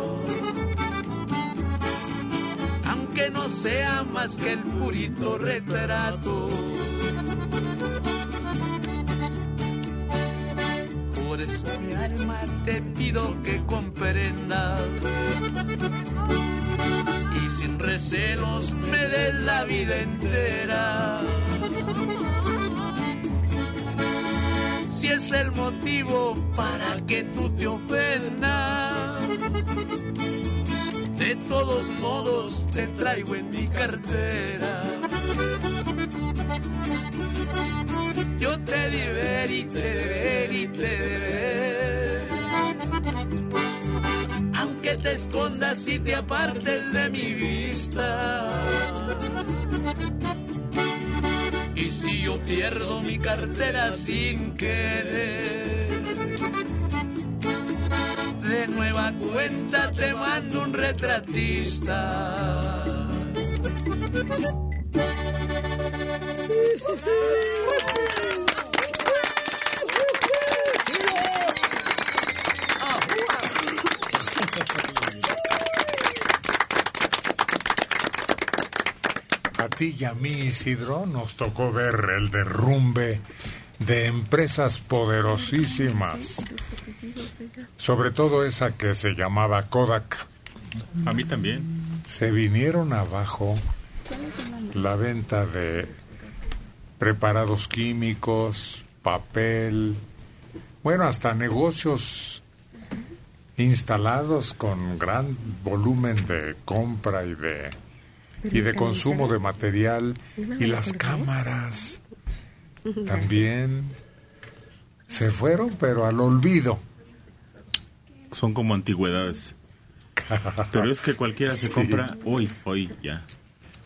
Aunque no sea más que el purito retrato. Por eso mi alma te pido que comprendas sin recelos me des la vida entera. Si es el motivo para que tú te ofendas, de todos modos te traigo en mi cartera. Yo te di ver y te de ver y te de Aunque te escondas y te apartes de mi vista. Y si yo pierdo mi cartera sin querer, de nueva cuenta te mando un retratista. A (laughs) ti y a mí, Isidro, nos tocó ver el derrumbe de empresas poderosísimas, sobre todo esa que se llamaba Kodak. A mí también. Se vinieron abajo la venta de preparados químicos, papel, bueno, hasta negocios instalados con gran volumen de compra y de y de consumo de material y las cámaras también se fueron pero al olvido. Son como antigüedades. (laughs) Pero es que cualquiera se Sí. compra hoy, hoy ya,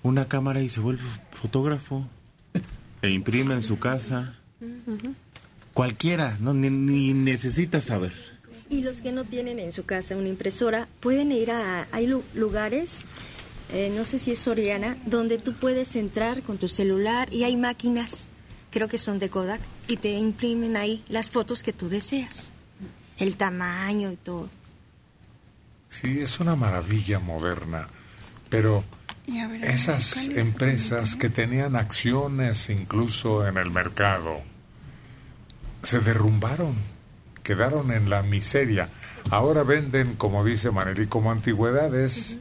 una cámara y se vuelve fotógrafo. E imprime en su casa. Cualquiera, no ni, ni necesita saber. Y los que no tienen en su casa una impresora pueden ir a... Hay lu- lugares, eh, no sé si es Soriana, donde tú puedes entrar con tu celular y hay máquinas, creo que son de Kodak, y te imprimen ahí las fotos que tú deseas. El tamaño y todo. Sí, es una maravilla moderna, pero esas empresas que tenían acciones incluso en el mercado se derrumbaron, quedaron en la miseria. Ahora venden, como dice Maneli, como antigüedades,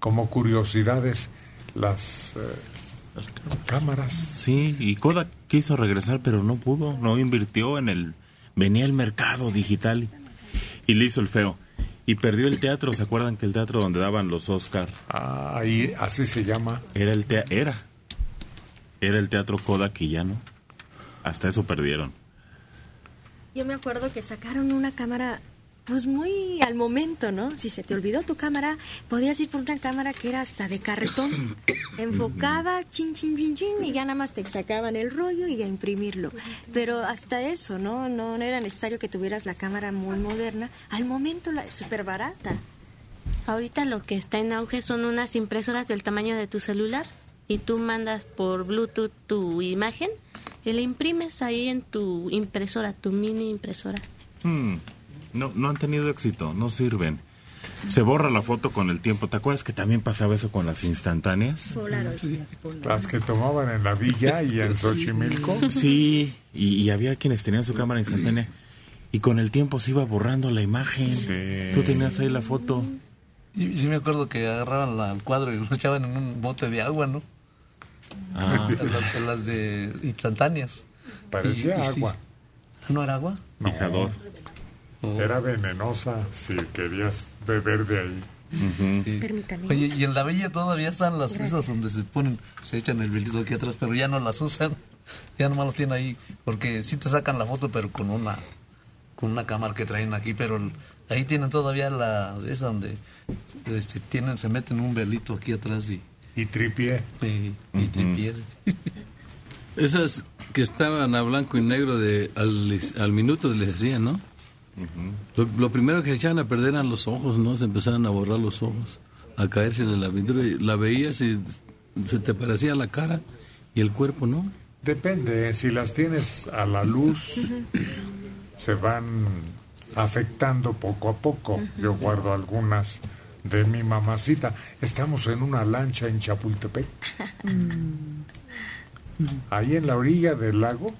como curiosidades, las eh, cámaras. Sí, y Kodak quiso regresar, pero no pudo, no invirtió en el... Venía el mercado digital y le hizo el feo. Y perdió el teatro, ¿se acuerdan que el teatro donde daban los Oscar? Ah, ahí, así se llama. Era el, tea- era. Era el teatro Kodak y ya no. Hasta eso perdieron. Yo me acuerdo que sacaron una cámara, pues muy al momento, ¿no? Si se te olvidó tu cámara, podías ir por una cámara que era hasta de carretón, (coughs) enfocada, chin, chin, chin, chin, y ya nada más te sacaban el rollo y a imprimirlo. Pero hasta eso, ¿no? No, no era necesario que tuvieras la cámara muy moderna. Al momento, súper barata. Ahorita lo que está en auge son unas impresoras del tamaño de tu celular y tú mandas por Bluetooth tu imagen y la imprimes ahí en tu impresora, tu mini impresora. Hmm, No, no han tenido éxito, no sirven. Se borra la foto con el tiempo. ¿Te acuerdas que también pasaba eso con las instantáneas? Las que tomaban en la villa y en Xochimilco. Sí, y, y había quienes tenían su cámara instantánea y con el tiempo se iba borrando la imagen. Tú tenías ahí la foto. Y sí me acuerdo que agarraban la- el cuadro y lo echaban en un bote de agua, ¿no? Ah. Las, de instantáneas. Parecía Y- y sí. agua. ¿No era agua? No, Era venenosa si querías beber de ahí. Permítame. Oye, y en la villa todavía están las esas donde se ponen, se echan el velito aquí atrás, pero ya no las usan. (laughs) Ya nomás las tienen ahí, porque sí te sacan la foto, pero con una con una cámara que traen aquí, pero el- ahí tienen todavía la esa donde este, tienen, se meten un velito aquí atrás y... Y tripié. Y, y tripié. Esas que estaban a blanco y negro de al, al minuto les decían, ¿no? Lo, lo primero que se echaban a perder eran los ojos, ¿no? Se empezaban a borrar los ojos, a caerse de la pintura y la veías y se te parecía la cara y el cuerpo, ¿no? Depende, si las tienes a la luz, se van afectando poco a poco. Yo guardo algunas de mi mamacita. Estamos en una lancha en Chapultepec, ahí en la orilla del lago.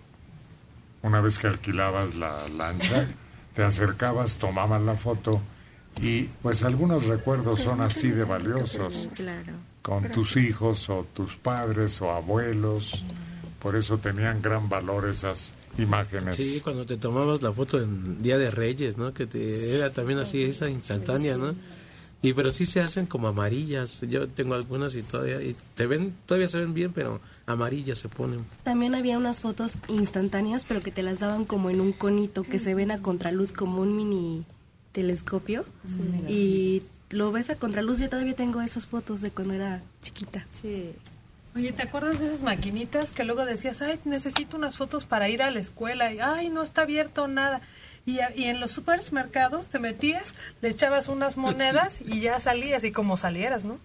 Una vez que alquilabas la lancha, (laughs) te acercabas, tomaban la foto y pues algunos recuerdos son así de valiosos Claro. con tus hijos o tus padres o abuelos. Por eso tenían gran valor esas imágenes. Sí, cuando te tomabas la foto en Día de Reyes, ¿no? Que te, era también así, esa instantánea, ¿no? Y pero sí se hacen como amarillas. Yo tengo algunas y todavía y se ven, todavía se ven bien, pero amarillas se ponen. También había unas fotos instantáneas, pero que te las daban como en un conito, que se ven a contraluz como un mini telescopio. Y lo ves a contraluz. Yo todavía tengo esas fotos de cuando era chiquita. Sí. Oye, ¿te acuerdas de esas maquinitas que luego decías, ay, necesito unas fotos para ir a la escuela? Y, ay, no está abierto nada. Y, a- y en los supermercados te metías, le echabas unas monedas y ya salías, y como salieras, ¿no?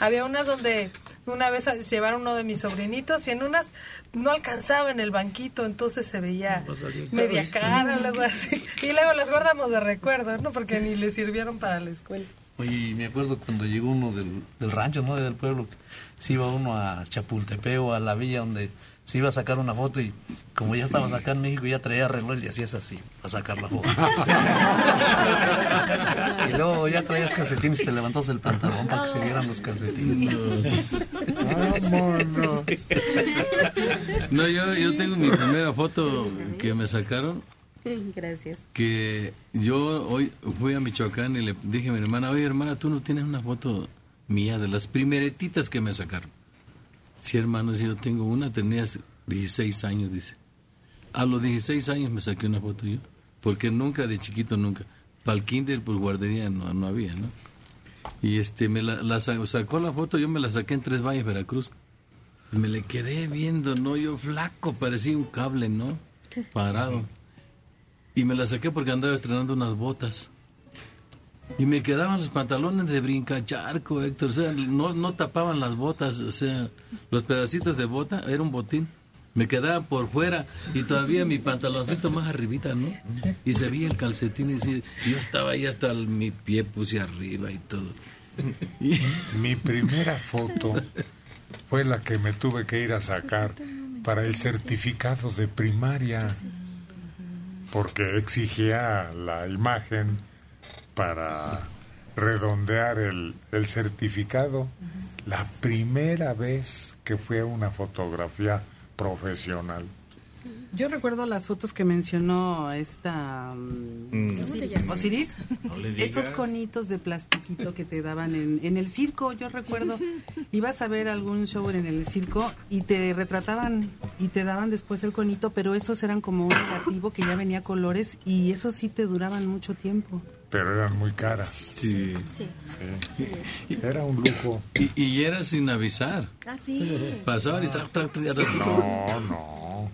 Había unas donde una vez llevaron uno de mis sobrinitos y en unas no alcanzaba en el banquito, entonces se veía media cara, luego así. Y luego las guardamos de recuerdo, ¿no? Porque ni le sirvieron para la escuela. Oye, me acuerdo cuando llegó uno del, del rancho, ¿no? Del pueblo, se iba uno a Chapultepec o a la villa donde se iba a sacar una foto y como ya estabas acá en México ya traía reloj y hacías así, a sacar la foto. (laughs) y luego ya traías calcetines y te levantas el pantalón para que se vieran los calcetines. Vámonos. No, yo, yo tengo mi primera foto que me sacaron Gracias. que yo hoy fui a Michoacán y le dije a mi hermana, oye hermana, tú no tienes una foto mía de las primeretitas que me sacaron. Sí, hermano, yo tengo una, tenía 16 años, dice. A los 16 años me saqué una foto yo, porque nunca, de chiquito, nunca. Para el kinder, por guardería, no, no había, ¿no? Y este, me la, la sa- sacó la foto, yo me la saqué en Tres Valles, Veracruz. Me le quedé viendo, ¿no? Yo flaco, parecía un cable, ¿no? Parado. Y me la saqué porque andaba estrenando unas botas. Y me quedaban los pantalones de brincacharco, Héctor. O sea, no, no tapaban las botas. O sea, los pedacitos de bota, era un botín. Me quedaban por fuera y todavía mi pantaloncito más arribita, ¿no? Y se veía el calcetín y decía- yo estaba ahí hasta mi pie puse arriba y todo. Mi primera foto fue la que me tuve que ir a sacar para el certificado de primaria, porque exigía la imagen para redondear el, el certificado. La primera vez que fue a una fotografía profesional. Yo recuerdo las fotos que mencionó esta mm, Mm. Osiris. No. Esos conitos de plastiquito que te daban en, en el circo, yo recuerdo. (laughs) Ibas a ver algún show en el circo y te retrataban y te daban después el conito, pero esos eran como un negativo que ya venía a colores y esos sí te duraban mucho tiempo. Pero eran muy caras. Sí. Sí. Sí. Era un lujo. Y, y era sin avisar. Ah, sí. Pasaban y tra, tra, tra, No, no.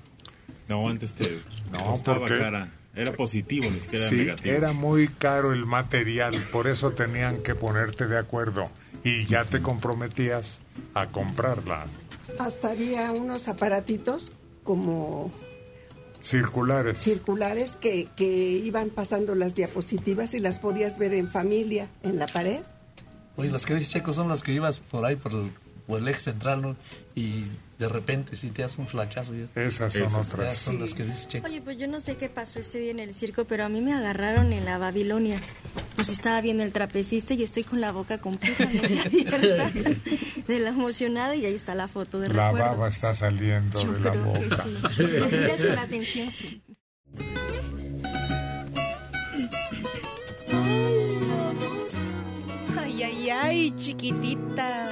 No, antes te No, porque- cara. Era positivo, ni siquiera Sí, negativo. era muy caro el material, por eso tenían que ponerte de acuerdo y ya te comprometías a comprarla. Hasta había unos aparatitos como Circulares. circulares que, que iban pasando las diapositivas y las podías ver en familia, en la pared. Oye, las que dices, Checo, son las que ibas por ahí, por el, por el eje central, ¿no? Y de repente, si te das un flachazo. Ya. Esas son otras. ya son las que dices, Checo. Oye, pues yo no sé qué pasó ese día en el circo, pero a mí me agarraron en la Babilonia. Pues estaba viendo el trapecista y estoy con la boca completamente (laughs) abierta de la emocionada y ahí está la foto de La recuerdo. baba está saliendo Yo de la creo que boca. sí. Si me miras con atención, sí. Ay, ay, ay, chiquitita.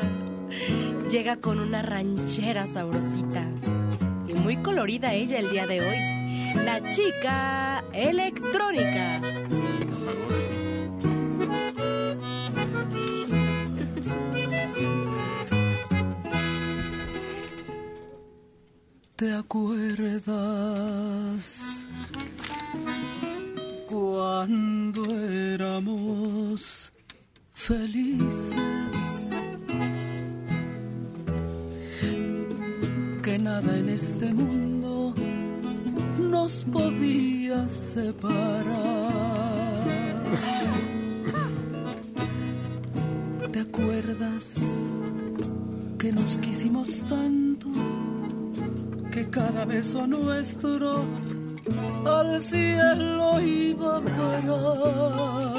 Llega con una ranchera sabrosita. Y muy colorida ella el día de hoy. La chica electrónica. (laughs) ¿Te acuerdas cuando éramos felices? Nada en este mundo nos podía separar. ¿Te acuerdas que nos quisimos tanto? que cada beso nuestro al cielo iba a parar.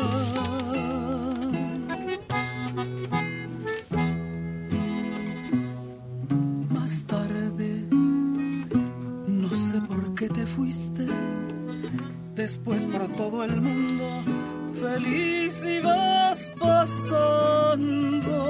Qué te fuiste, después por todo el mundo, feliz ibas pasando.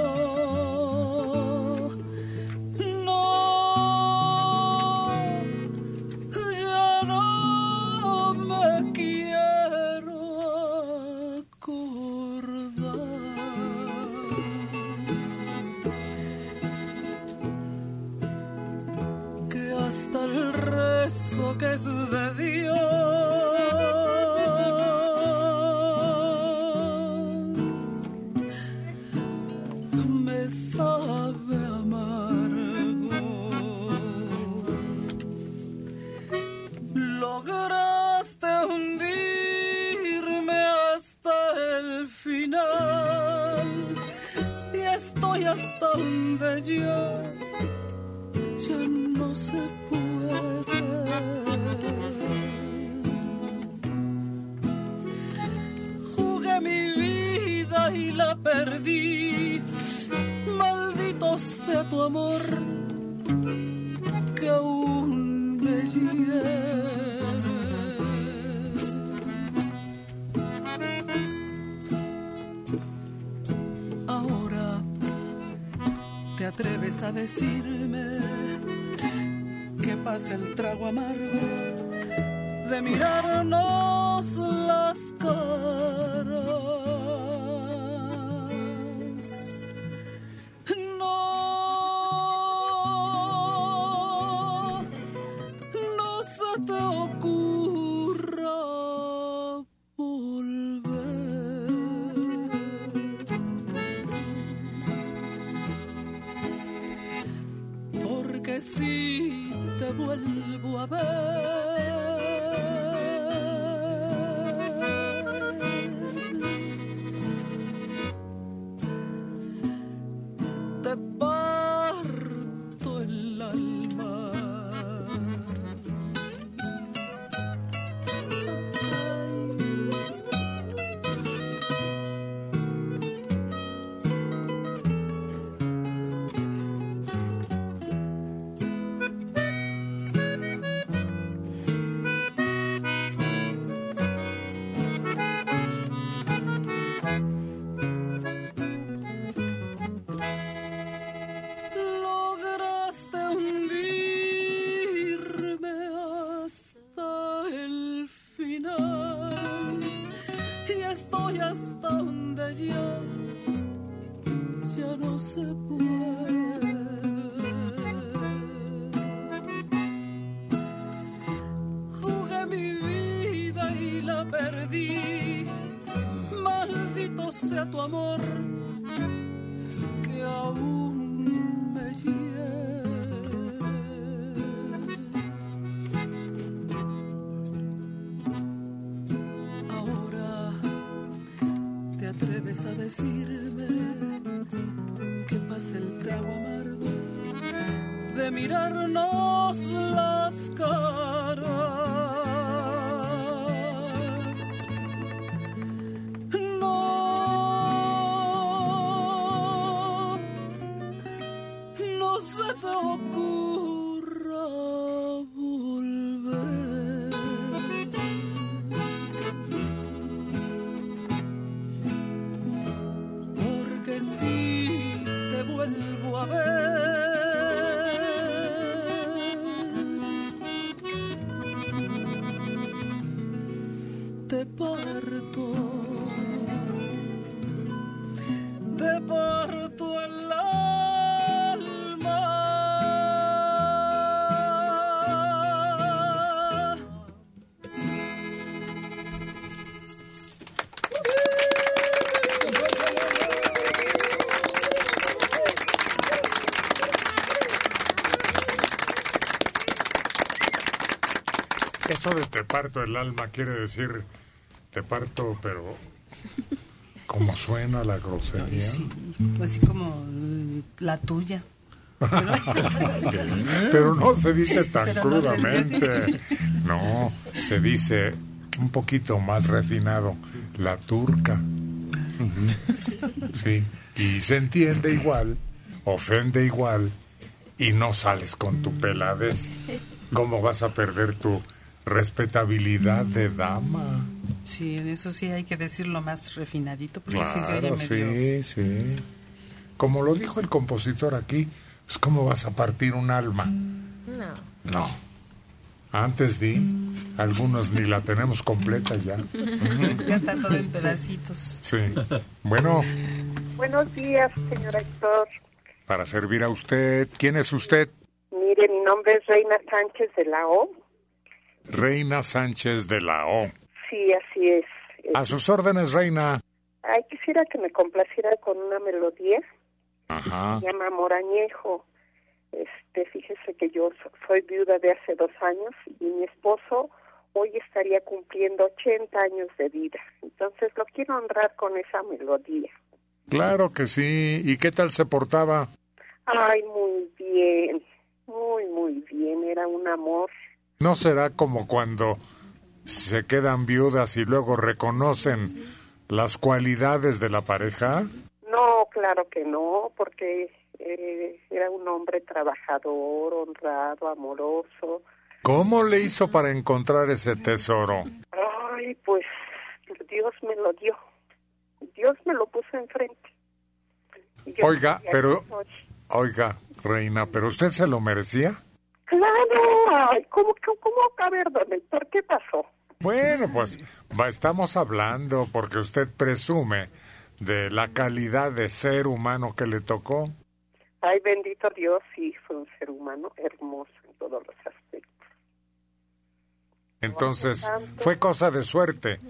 No se te parto el alma quiere decir te parto, pero ¿cómo suena la grosería? Así como eh, la tuya. (laughs) Pero no se dice tan Pero no se crudamente. No, se dice un poquito más refinado, la turca. Sí, y se entiende igual, ofende igual, y no sales con tu peladez. ¿Cómo vas a perder tu respetabilidad de dama? Sí, en eso sí hay que decirlo más refinadito, porque sí se oye Claro, medio... sí, sí. Como lo dijo el compositor aquí, pues ¿cómo vas a partir un alma? No. No. Antes di, algunos ni la tenemos completa ya. ya está todo en pedacitos. Sí. Bueno, Buenos días, señor Héctor. para servir a usted, ¿quién es usted? Mire, mi nombre es Reina Sánchez de la O. Reina Sánchez de la O. Sí, así es. A sus órdenes, Reina. Ay, quisiera que me complaciera con una melodía. Ajá. Se llama Morañejo. Este, fíjese que yo so- soy viuda de hace dos años y mi esposo hoy estaría cumpliendo 80 años de vida. Entonces lo quiero honrar con esa melodía. Claro que sí. ¿Y qué tal se portaba? Ay, muy bien, muy, muy bien, era un amor. ¿No será como cuando se quedan viudas y luego reconocen las cualidades de la pareja? No, claro que no, porque eh, era un hombre trabajador, honrado, amoroso. ¿Cómo le hizo para encontrar ese tesoro? Ay, pues Dios me lo dio. Dios me lo puso enfrente. Yo Oiga, pero, "Ay, oiga, reina, ¿pero usted se lo merecía? Claro, ay, ¿cómo, cómo? A ver, don Héctor, ¿qué pasó? Bueno, pues estamos hablando porque usted presume de la calidad de ser humano que le tocó. Ay, bendito Dios, sí, fue un ser humano hermoso en todos los aspectos. Entonces, fue cosa de suerte.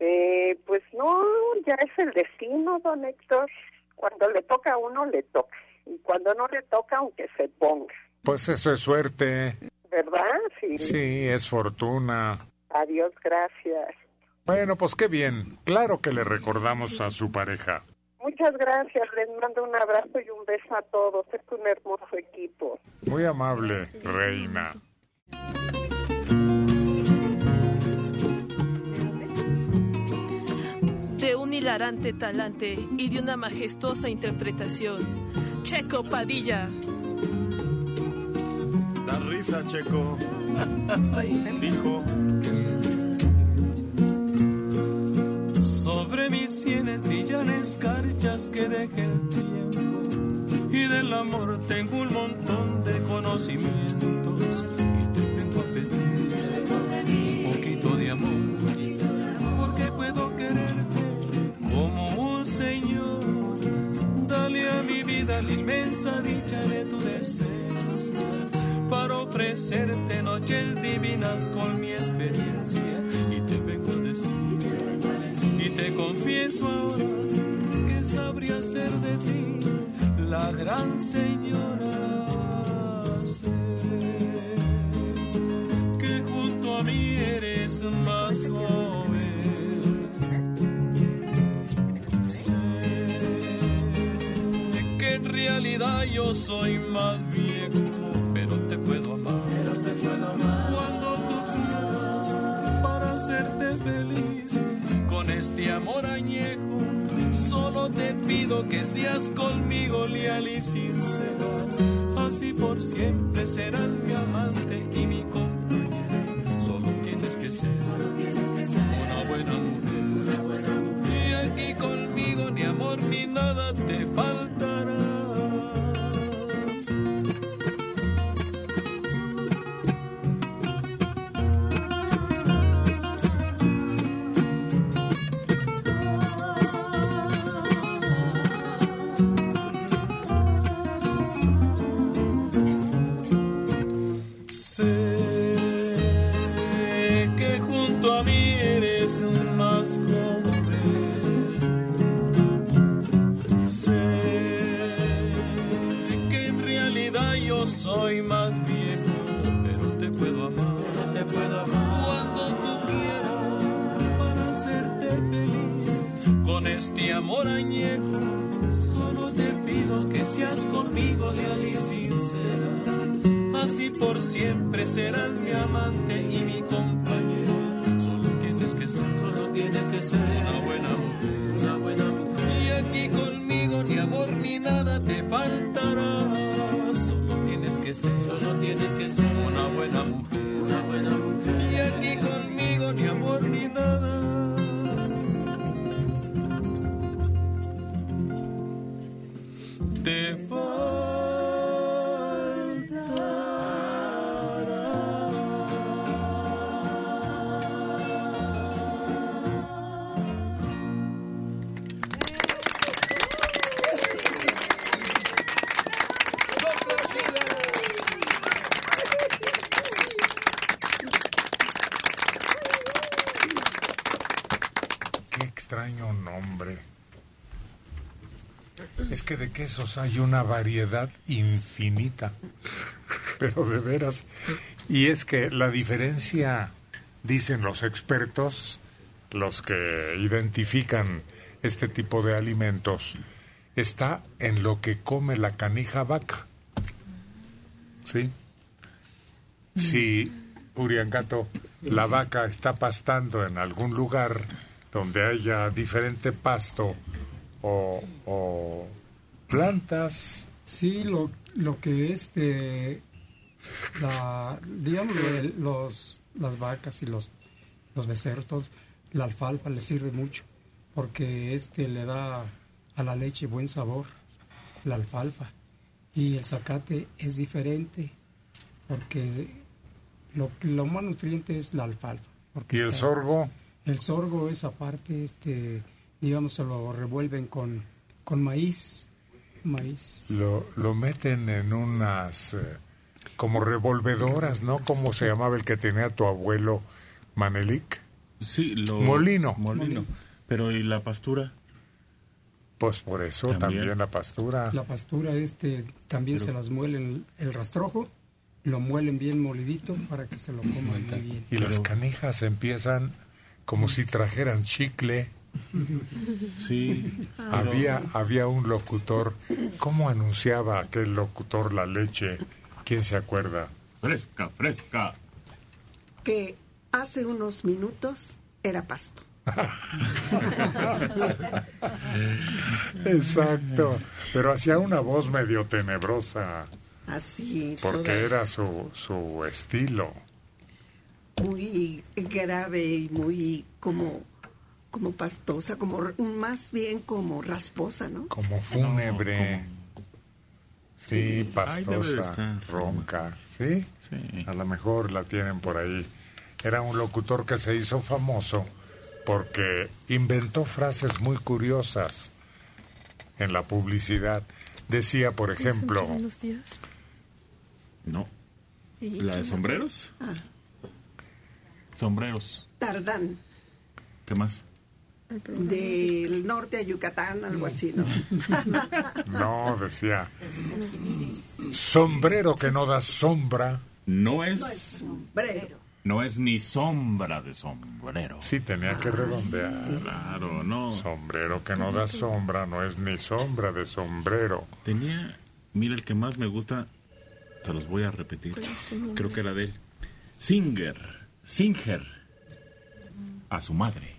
Eh, pues no, ya es el destino, don Héctor. Cuando le toca a uno, le toca. Y cuando no le toca, aunque se ponga. Pues eso es suerte. ¿Verdad? Sí. Sí, es fortuna. Adiós, gracias. Bueno, pues qué bien. Claro que le recordamos a su pareja. Muchas gracias. Les mando un abrazo y un beso a todos. Es un hermoso equipo. Muy amable, reina. de un hilarante talante y de una majestuosa interpretación. Checo Padilla. Risa, Checo. Dijo. Sobre mis sienes brillan escarchas que deje el tiempo y del amor tengo un montón de conocimientos y te vengo a pedir un poquito de amor porque puedo quererte como un señor dale a mi vida la inmensa dicha de tu deseos para ofrecerte noches divinas con mi experiencia y te vengo a decir y te confieso ahora que sabría ser de ti la gran señora. Sé que junto a mí eres más joven. Sé que en realidad yo soy más hacerte feliz con este amor añejo. Solo te pido que seas conmigo leal y sincera. Así por siempre serás mi amante y mi compañera. Por siempre serás mi amante y mi Es que de quesos hay una variedad infinita. (laughs) Pero de veras. Y es que la diferencia, dicen los expertos, los que identifican este tipo de alimentos está en lo que come la canija vaca. ¿Sí? Si, Uriangato, la vaca está pastando en algún lugar donde haya diferente pasto o, o plantas. Sí, lo, lo que este, la, digamos, de los, las vacas y los, los becerros, todos, la alfalfa le sirve mucho porque este le da a la leche buen sabor, la alfalfa. Y el zacate es diferente porque lo, lo más nutriente es la alfalfa. porque ¿Y el está- sorgo? El sorgo es aparte, este, digamos, se lo revuelven con, con maíz. Maíz. Lo, lo meten en unas eh, como revolvedoras, ¿no? ¿Cómo se llamaba el que tenía tu abuelo Manelik? Sí, lo... Molino. Molino. Pero ¿y la pastura? Pues por eso también, También. la pastura. La pastura este también Pero- se las muelen el rastrojo, lo muelen bien molidito para que se lo coman muy bien. Y las canijas empiezan como si trajeran chicle. (laughs) Sí. Había, había un locutor. ¿Cómo anunciaba aquel locutor la leche? ¿Quién se acuerda? Fresca, fresca. Que hace unos minutos era pasto. (laughs) Exacto. Pero hacía una voz medio tenebrosa. Así, Porque toda era su, su estilo. muy grave y muy como, como pastosa, como más bien como rasposa, ¿no? Como fúnebre. Sí, pastosa, ronca. ¿Sí? A lo mejor la tienen por ahí. Era un locutor que se hizo famoso porque inventó frases muy curiosas en la publicidad. Decía, por ejemplo, Buenos días. No. Sí. ¿La de sombreros? Ah, Sombreros. Tardán, ¿Qué más? Del norte a Yucatán, algo así, ¿no? (laughs) no, decía, sombrero que no da sombra. No No es es, sombrero. no es ni sombra de sombrero. Sí, tenía que redondear. Claro, no. Sombrero que no da sombra no es ni sombra de sombrero. Tenía, mira, el que más me gusta, te los voy a repetir. Creo que era de él. Singer, Singer, a su madre.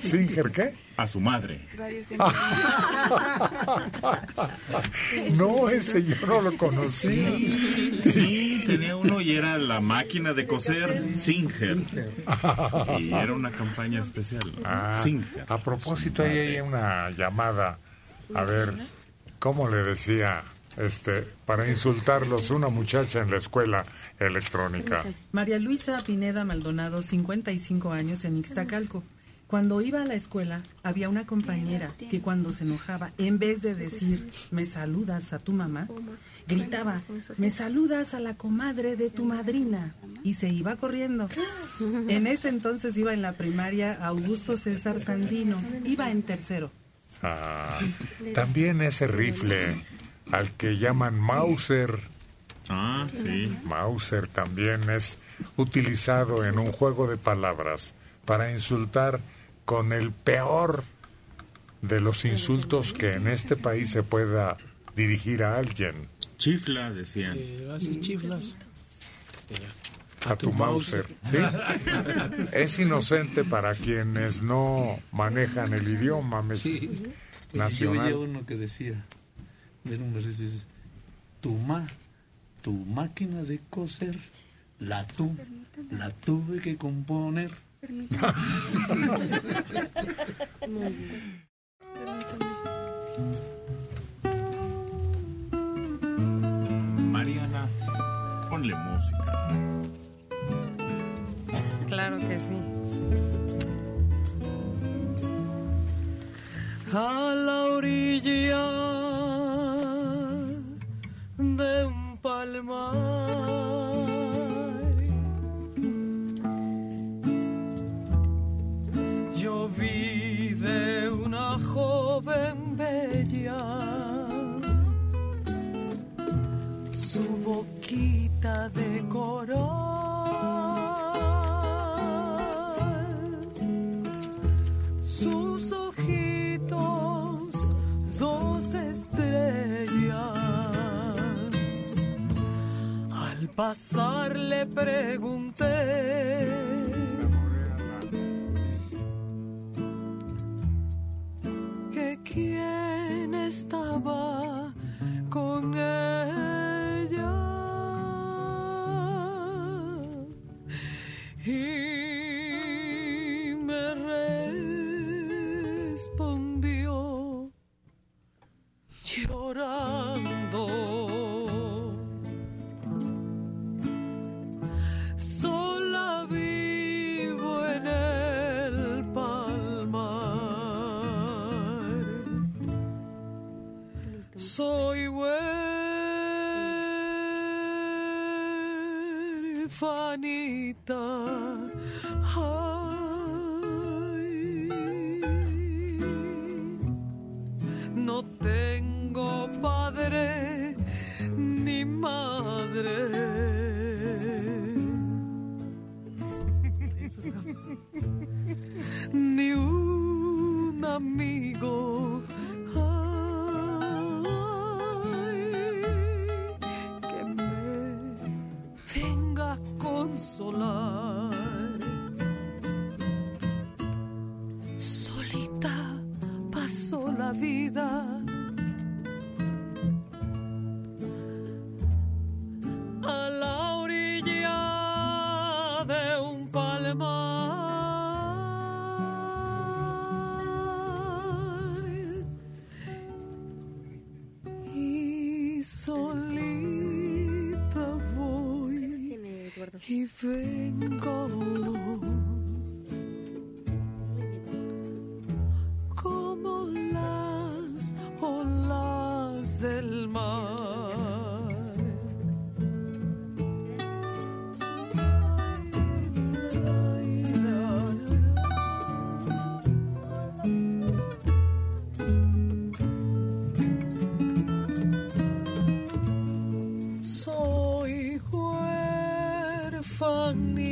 ¿Singer qué? A su madre. (laughs) No, ese yo no lo conocí. Sí, tenía uno y era la máquina de coser Singer. Sí, era una campaña especial. Ah, Singer. a propósito, ahí hay una llamada. A ver, ¿cómo le decía? Este, para insultarlos, una muchacha en la escuela electrónica. María Luisa Pineda Maldonado, 55 años en Ixtacalco. Cuando iba a la escuela, había una compañera que cuando se enojaba, en vez de decir, me saludas a tu mamá, gritaba, me saludas a la comadre de tu madrina, y se iba corriendo. En ese entonces iba en la primaria Augusto César Sandino, iba en tercero. Ah, también ese rifle al que llaman Mauser. Ah, sí. Mauser también es utilizado en un juego de palabras para insultar con el peor de los insultos que en este país se pueda dirigir a alguien. Chifla, decían. Eh, así chiflas. A tu Mauser. ¿sí? Es inocente para quienes no manejan el idioma Yo nacional. oía uno que decía, un versículo, dice, tu ma, tu máquina de coser, la tu, la tuve que componer. Mariana, ponle música. Claro que sí. a la orilla un palmar. Yo vi de una joven bella su boquita de coral pasar le pregunté. Que quién estaba con ella Ay, no tengo padre ni madre. Ni un amigo. La vida. A la orilla de un palmar. Y solita voy y vengo. pag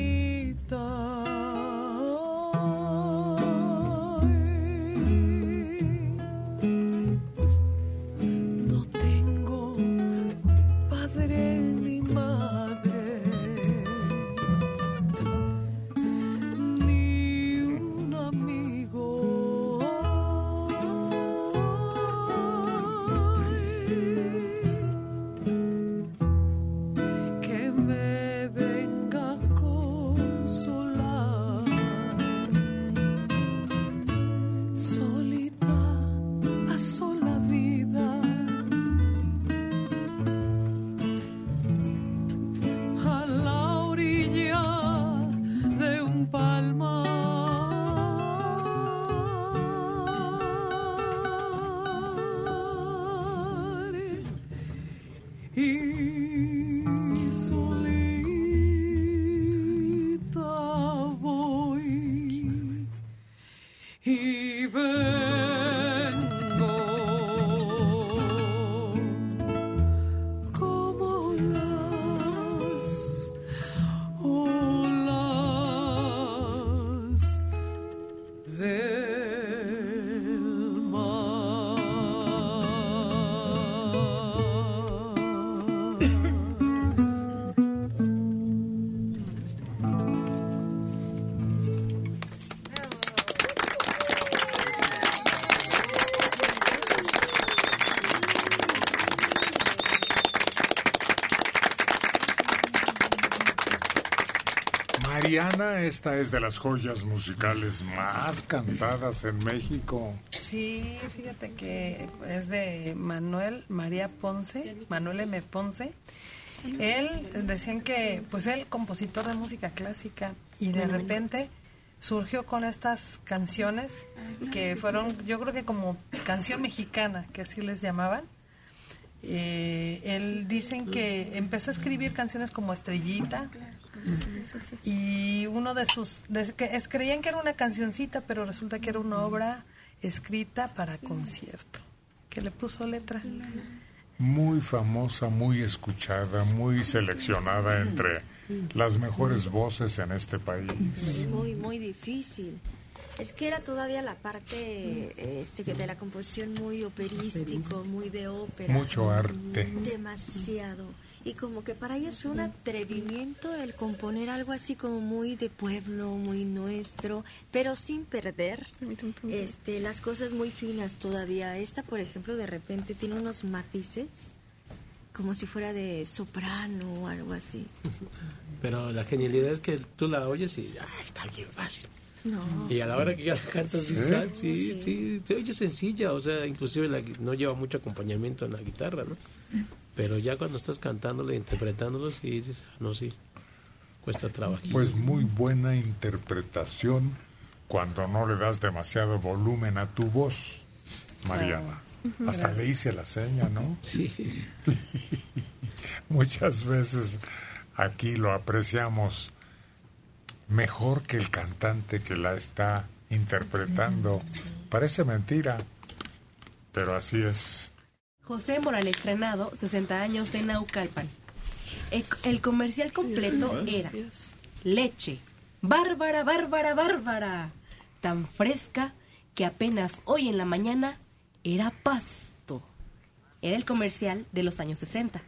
Esta es de las joyas musicales más cantadas en México. Sí, fíjate que es de Manuel María Ponce, Manuel M. Ponce. Él, decían que, pues él, compositor de música clásica, y de repente surgió con estas canciones que fueron, yo creo que como canción mexicana, que así les llamaban. Eh, él dicen que empezó a escribir canciones como Estrellita, y uno de sus de- que es, creían que era una cancioncita pero resulta que era una obra escrita para concierto que le puso letra. Muy famosa, muy escuchada, muy seleccionada entre las mejores voces en este país. Muy, muy difícil. Es que era todavía la parte este, de la composición muy operístico, muy de ópera. Mucho arte. Demasiado. Y como que para ellos fue un atrevimiento el componer algo así como muy de pueblo, muy nuestro, pero sin perder este, las cosas muy finas todavía. Esta, por ejemplo, de repente tiene unos matices como si fuera de soprano o algo así. (laughs) Pero la genialidad es que tú la oyes y ah, está bien fácil. No. Y a la hora que ya la cantas, sí, ¿Sí? sa- sí, sí, te oye sencilla, o sea, inclusive la no lleva mucho acompañamiento en la guitarra, ¿no? Pero ya cuando estás cantándole, interpretándolo, sí dices, ah, no, sí, cuesta trabajo. Pues muy buena interpretación cuando no le das demasiado volumen a tu voz, Mariana. Hasta le hice la seña, ¿no? Sí. (laughs) Muchas veces aquí lo apreciamos mejor que el cantante que la está interpretando. Parece mentira, pero así es. José Morales Trenado, 60 años de Naucalpan. El, el comercial completo era leche, bárbara, bárbara, bárbara, tan fresca que apenas hoy en la mañana era pasto. Era el comercial de los años 60.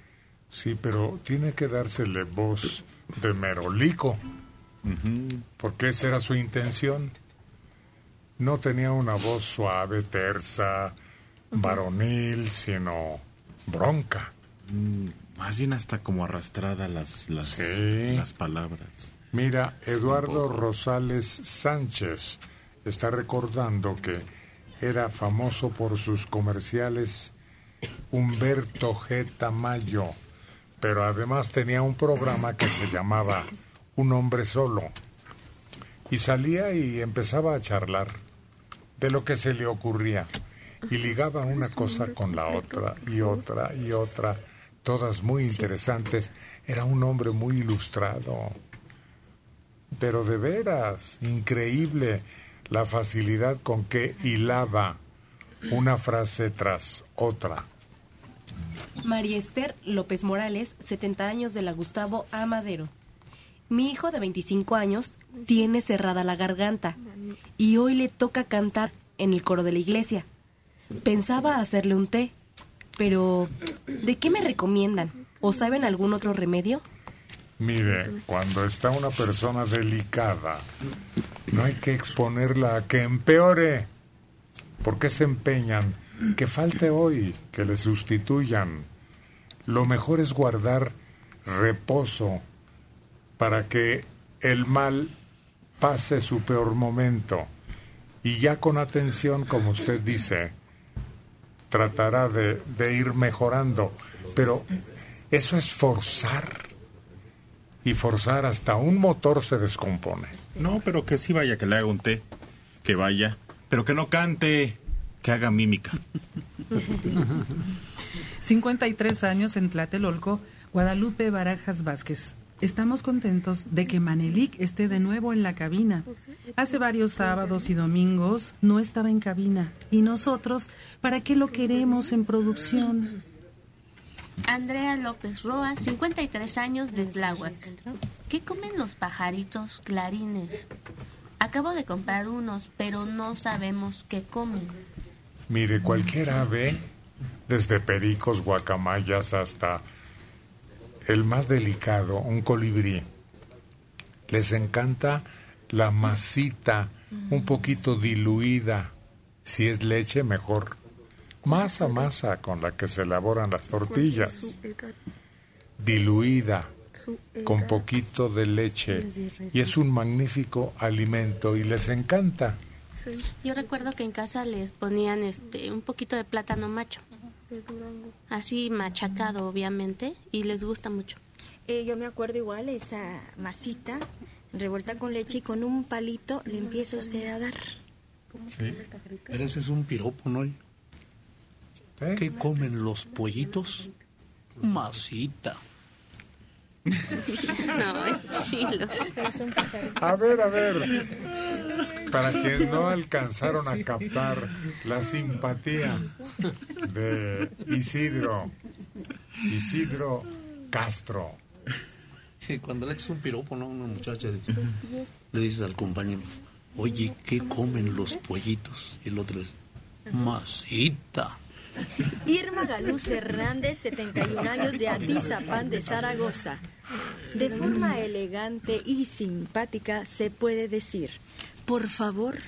Sí, pero tiene que dársele voz de merolico, porque esa era su intención. No tenía una voz suave, tersa, varonil, sino bronca. Mm, Más bien hasta como arrastrada las, las, las palabras. Mira, Eduardo Rosales Sánchez está recordando que era famoso por sus comerciales Humberto G. Tamayo, pero además tenía un programa que se llamaba Un hombre solo. Y salía y empezaba a charlar de lo que se le ocurría. Y ligaba una cosa con la otra y otra y otra, todas muy interesantes. Era un hombre muy ilustrado. Pero de veras, increíble la facilidad con que hilaba una frase tras otra. María Esther López Morales, 70 años de la Gustavo Amadero. Mi hijo de 25 años tiene cerrada la garganta y hoy le toca cantar en el coro de la iglesia. Pensaba hacerle un té, pero ¿de qué me recomiendan? ¿O saben algún otro remedio? Mire, cuando está una persona delicada, no hay que exponerla a que empeore. ¿Por qué se empeñan? Que falte hoy, que le sustituyan. Lo mejor es guardar reposo para que el mal pase su peor momento. Y ya con atención, como usted dice, tratará de, de ir mejorando. Pero eso es forzar. Y forzar hasta un motor se descompone. No, pero que sí vaya, que le haga un té. Que vaya. Pero que no cante. Que haga mímica. (laughs) 53 años en Tlatelolco, Guadalupe Barajas Vázquez. Estamos contentos de que Manelik esté de nuevo en la cabina. Hace varios sábados y domingos no estaba en cabina. ¿Y nosotros para qué lo queremos en producción? Andrea López Roa, 53 años de Tláhuac. ¿Qué comen los pajaritos clarines? Acabo de comprar unos, pero no sabemos qué comen. Mire, cualquier ave, desde pericos, guacamayas hasta el más delicado, un colibrí, les encanta la masita un poquito diluida. Si es leche, mejor. Masa, masa con la que se elaboran las tortillas. Diluida, con poquito de leche. Y es un magnífico alimento y les encanta. Yo recuerdo que en casa les ponían este un poquito de plátano macho, así machacado obviamente, y les gusta mucho. Eh, yo me acuerdo igual esa masita revuelta con leche y con un palito le empieza usted a dar. Pero ese es un piropo, ¿no? ¿Qué comen los pollitos? Masita. (laughs) No, es chilo. A ver, a ver. (laughs) Para (laughs) quienes no alcanzaron a captar la simpatía de Isidro, Isidro Castro. Cuando le echas un piropo, ¿no? Una muchacha le, le dices al compañero, oye, ¿qué comen los pollitos? Y el otro dice, masita. Irma Galuz Hernández, 71 años de Atizapán de Zaragoza. De forma elegante y simpática se puede decir, por favor,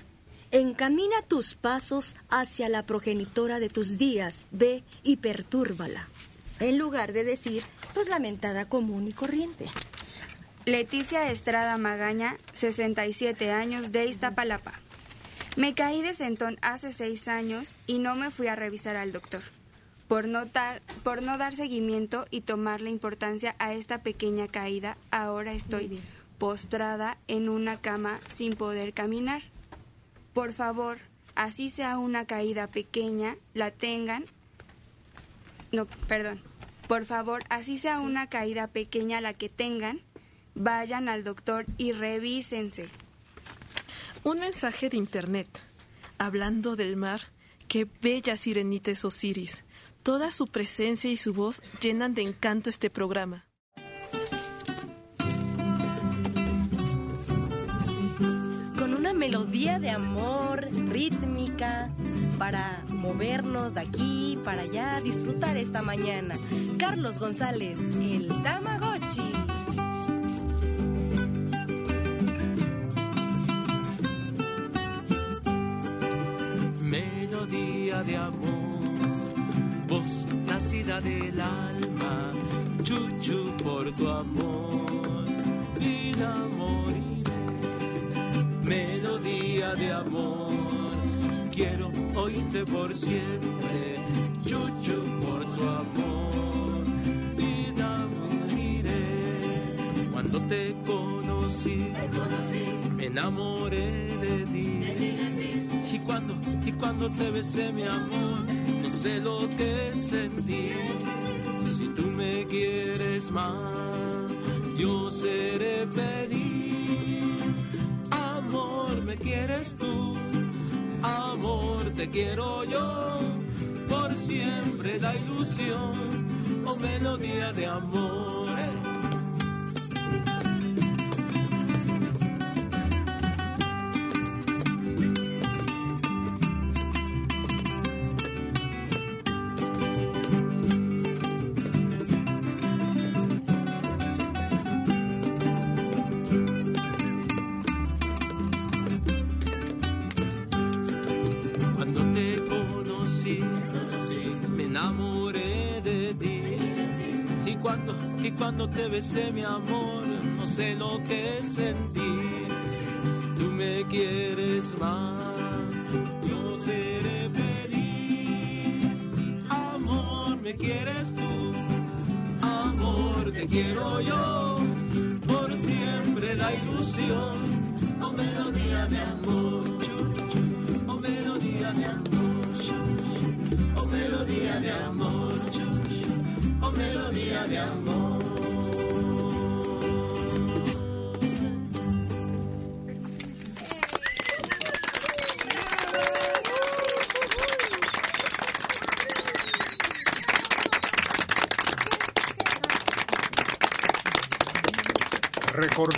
encamina tus pasos hacia la progenitora de tus días, ve y pertúrbala. En lugar de decir, pues lamentada común y corriente. Leticia Estrada Magaña, 67 años, de Iztapalapa. Me caí de sentón hace seis años y no me fui a revisar al doctor. Por no, dar, por no dar seguimiento y tomarle importancia a esta pequeña caída, ahora estoy postrada en una cama sin poder caminar. Por favor, así sea una caída pequeña, la tengan. No, perdón. Por favor, así sea una caída pequeña la que tengan, vayan al doctor y revísense. Un mensaje de internet. Hablando del mar, qué bella sirenita es Osiris. Toda su presencia y su voz llenan de encanto este programa. Melodía de amor, rítmica, para movernos de aquí para allá, disfrutar esta mañana. Carlos González, el Tamagotchi. melodía de amor, voz nacida del alma, chuchu por tu amor, vida moriré, melodía de amor, quiero oírte por siempre, chuchu por tu amor, vida moriré, cuando te conocí, me enamoré de ti. Y cuando, y cuando te besé, mi amor, no sé lo que sentí. Si tú me quieres más, yo seré feliz. Me quieres tú. Amor, te quiero yo. Por siempre la ilusión o melodía de amor. Cuando te besé, mi amor, no sé lo que sentí. Tú me quieres más, yo seré feliz. Amor, me quieres tú. Amor, te quiero yo. Por siempre la ilusión. Oh, melodía de amor. Oh, melodía de amor. Oh, melodía de amor. Oh, melodía de amor.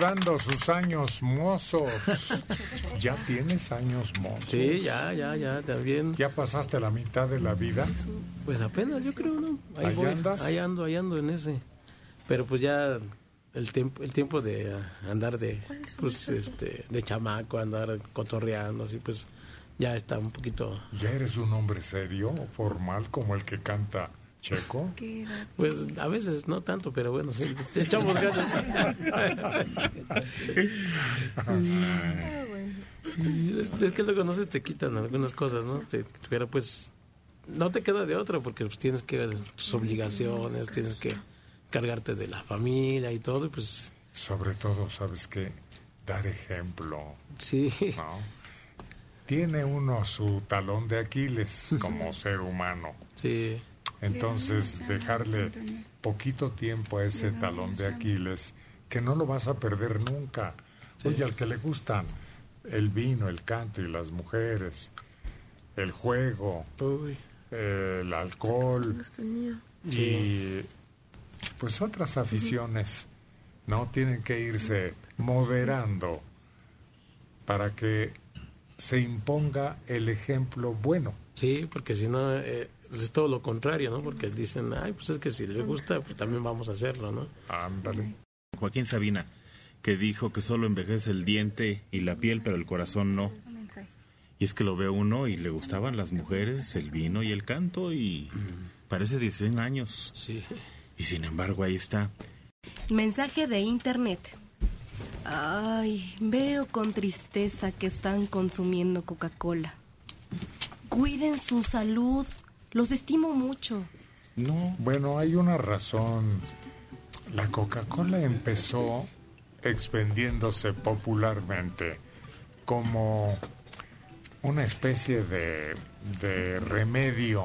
Recordando sus años mozos. (laughs) ¿Ya tienes años mozos? Sí, ya, ya, ya, también. ¿Ya pasaste la mitad de la vida? Pues apenas, yo creo, ¿no? ¿Ahí voy, andas? Ahí ando, ahí ando en ese. Pero pues ya el tiempo, el tiempo de andar de, pues, este, de chamaco, andar cotorreando, así pues ya está un poquito... ¿Ya eres un hombre serio, formal, como el que canta Checo? Pues a veces no tanto, pero bueno, sí, te echamos ganas. (laughs) Es, es que luego no se te quitan algunas cosas, ¿no? Te- pero pues no te queda de otra porque pues, tienes que tus obligaciones, tienes que cargarte de la familia y todo, y pues Sobre todo, ¿sabes qué? Dar ejemplo. Sí. ¿no? Tiene uno su talón de Aquiles como ser humano. Sí. Entonces, dejarle poquito tiempo a ese talón de Aquiles, que no lo vas a perder nunca. Oye, al que le gustan el vino, el canto y las mujeres, el juego, el alcohol y pues otras aficiones, ¿no? Tienen que irse moderando para que se imponga el ejemplo bueno. Sí, porque si no, eh, es todo lo contrario, ¿no? Porque dicen, ay, pues es que si les gusta, pues también vamos a hacerlo, ¿no? Ándale. Joaquín Sabina, que dijo que solo envejece el diente y la piel, pero el corazón no. Y es que lo ve uno y le gustaban las mujeres, el vino y el canto y parece de 100 años. Sí. Y sin embargo ahí está. Mensaje de internet. Ay, veo con tristeza que están consumiendo Coca-Cola. Cuiden su salud. Los estimo mucho. No. Bueno, hay una razón. La Coca-Cola empezó expendiéndose popularmente como una especie de, remedio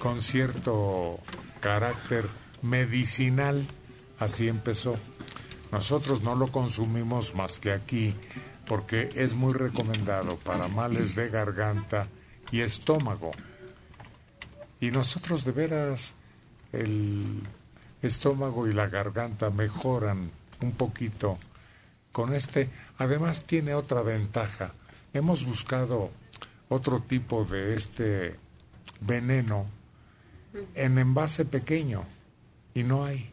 con cierto carácter medicinal. Así empezó. Nosotros no lo consumimos más que aquí porque es muy recomendado para males de garganta y estómago. Y nosotros de veras el estómago y la garganta mejoran un poquito con este. Además tiene otra ventaja. Hemos buscado otro tipo de este veneno en envase pequeño y no hay.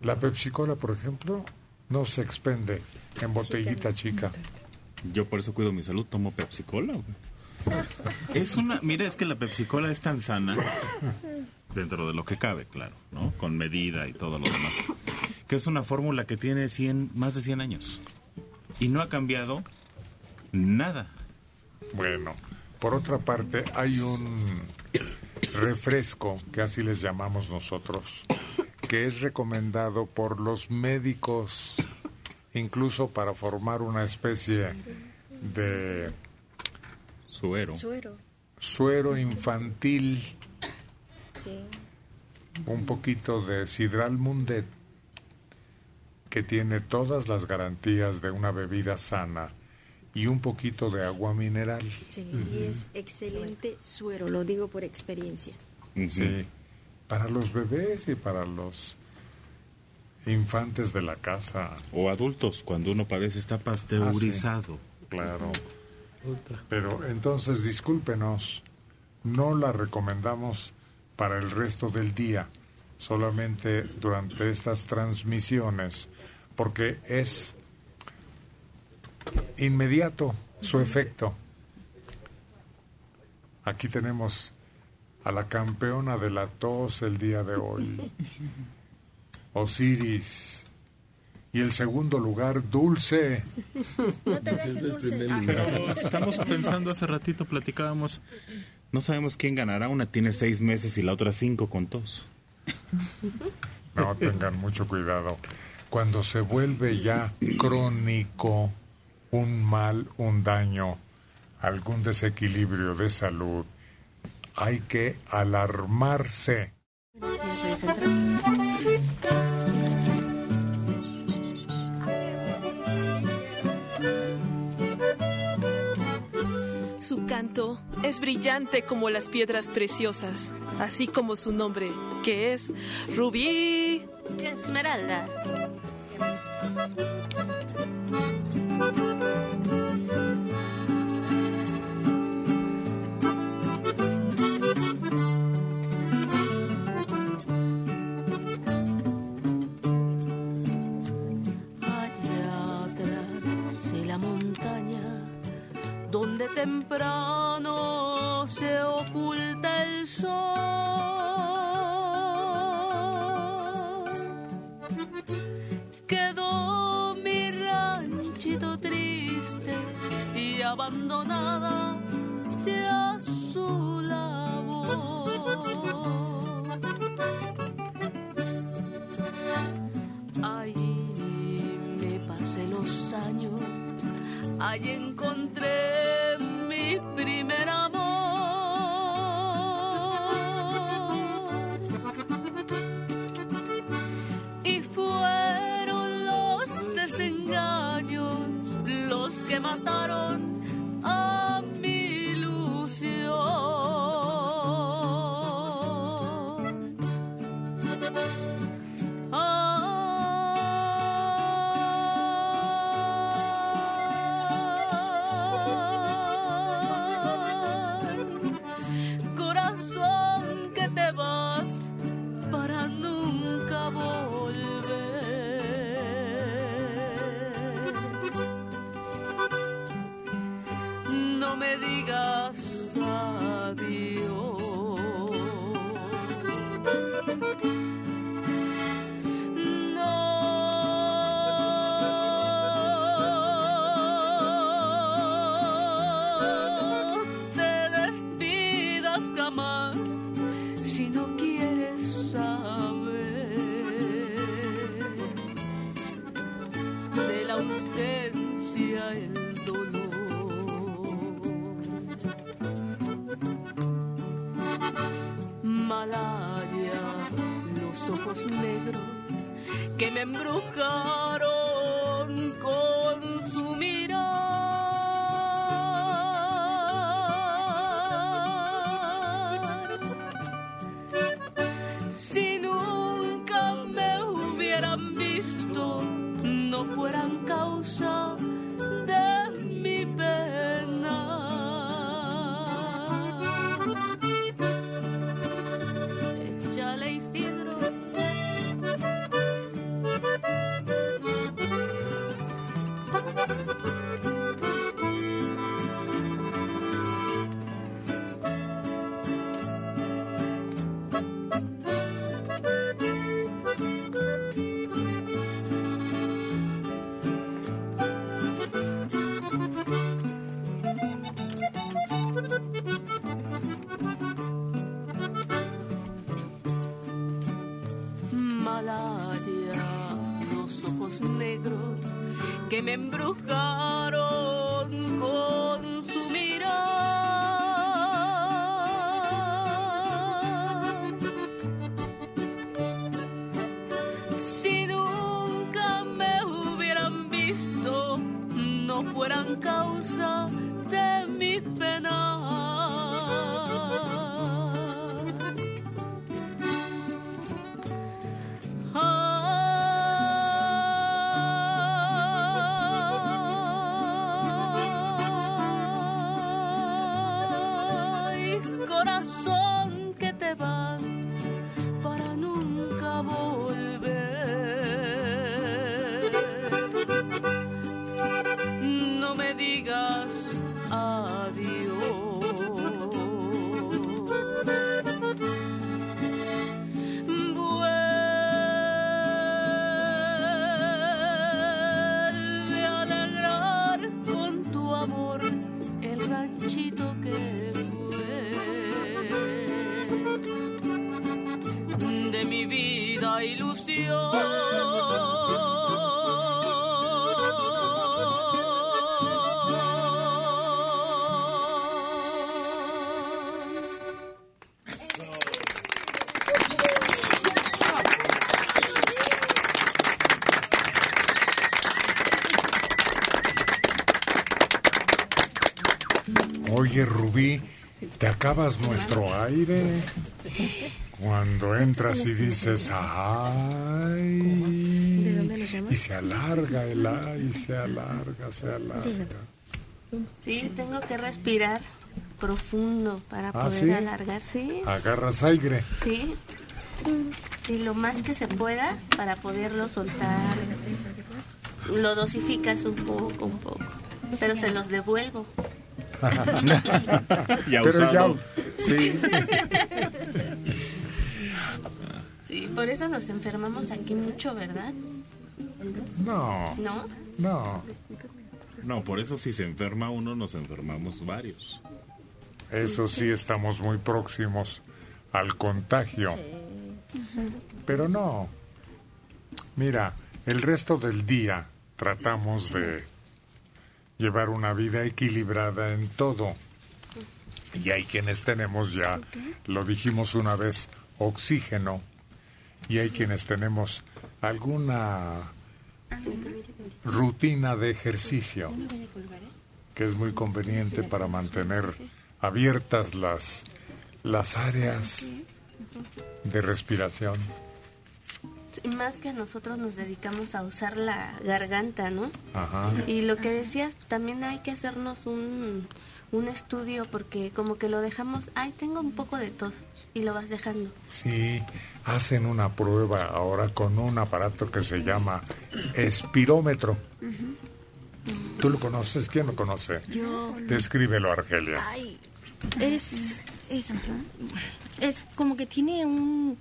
La Pepsi Cola, por ejemplo, no se expende en botellita chica. Yo por eso cuido mi salud, tomo Pepsi Cola. güey. (laughs) Es una, mira, es que la Pepsi Cola es tan sana, dentro de lo que cabe, claro, ¿no? Con medida y todo lo demás. Que es una fórmula que tiene 100, más de 100 años. Y no ha cambiado nada. Bueno, por otra parte, hay un refresco, que así les llamamos nosotros, que es recomendado por los médicos, incluso para formar una especie de suero, Suero. suero infantil, Sí. un poquito de sidral mundet, que tiene todas las garantías de una bebida sana, y un poquito de agua mineral. Sí, y es excelente suero, lo digo por experiencia. Sí, para los bebés y para los infantes de la casa. O adultos, cuando uno padece, está pasteurizado. Claro. Pero entonces, discúlpenos, no la recomendamos para el resto del día, solamente durante estas transmisiones, porque es inmediato su efecto. Aquí tenemos a la campeona de la tos el día de hoy, (laughs) Osiris. Y el segundo lugar, Dulce. (laughs) No te dejes, Dulce. Pero estamos pensando hace ratito, platicábamos, no sabemos quién ganará. Una tiene seis meses y la otra cinco con tos. (laughs) No, tengan mucho cuidado. Cuando se vuelve ya crónico un mal, un daño, algún desequilibrio de salud, hay que alarmarse. Es brillante como las piedras preciosas, así como su nombre, que es Rubí. Esmeralda. Donde temprano se oculta el sol. Quedó mi ranchito triste y abandonada ya su labor. Ahí me pasé los años, ahí encontré mi que acabas nuestro aire cuando entras y dices ay y se alarga el aire, se alarga, se alarga. Sí, tengo que respirar profundo para ¿Ah, poder sí? alargar, sí. Agarras aire. Sí. Y lo más que se pueda para poderlo soltar. Lo dosificas un poco, un poco. Pero se los devuelvo. (laughs) Ya Pero ya, usado. sí. Sí, por eso nos enfermamos aquí mucho, ¿verdad? No, ¿No? no. No, por eso si se enferma uno, nos enfermamos varios. Eso sí, estamos muy próximos al contagio. Pero no. Mira, el resto del día tratamos de llevar una vida equilibrada en todo. Y hay quienes tenemos ya, lo dijimos una vez, oxígeno. Y hay quienes tenemos alguna rutina de ejercicio que es muy conveniente para mantener abiertas las, las áreas de respiración. Más que nosotros nos dedicamos a usar la garganta, ¿no? Ajá. Y lo que decías, también hay que hacernos un, un estudio porque como que lo dejamos, ay, tengo un poco de tos y lo vas dejando. Sí, hacen una prueba ahora con un aparato que se llama espirómetro. ¿Tú lo conoces? ¿Quién lo conoce? Yo. Descríbelo, Argelia. Ay, es, es, es como que tiene un,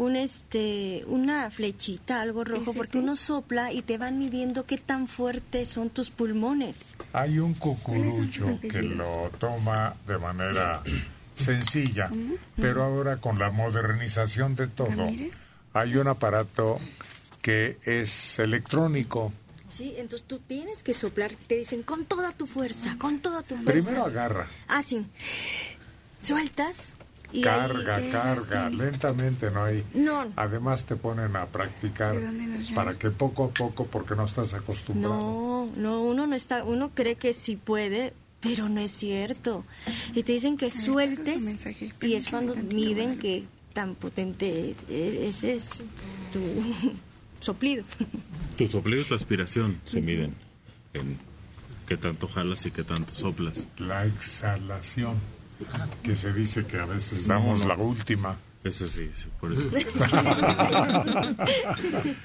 un este, una flechita, algo rojo, porque uno sopla y te van midiendo qué tan fuertes son tus pulmones. Hay un cucurucho que lo toma de manera (clears throat) sencilla, pero ahora con la modernización de todo, hay un aparato que es electrónico. Sí, entonces tú tienes que soplar, te dicen con toda tu fuerza, con toda tu fuerza. Primero agarra. Ah, sí. Sueltas Y carga, ahí- carga, lentamente, ¿no? hay No. Además te ponen a practicar para que poco a poco, porque no estás acostumbrado. No, no, uno no está, uno cree que sí puede, pero no es cierto. Y te dicen que sueltes y es cuando miden que tan potente e- ese es tu (laughs) soplido. Tu soplido y tu aspiración se miden en qué tanto jalas y qué tanto soplas. La exhalación, que se dice que a veces damos no. la última. Ese sí, sí, por eso. (laughs)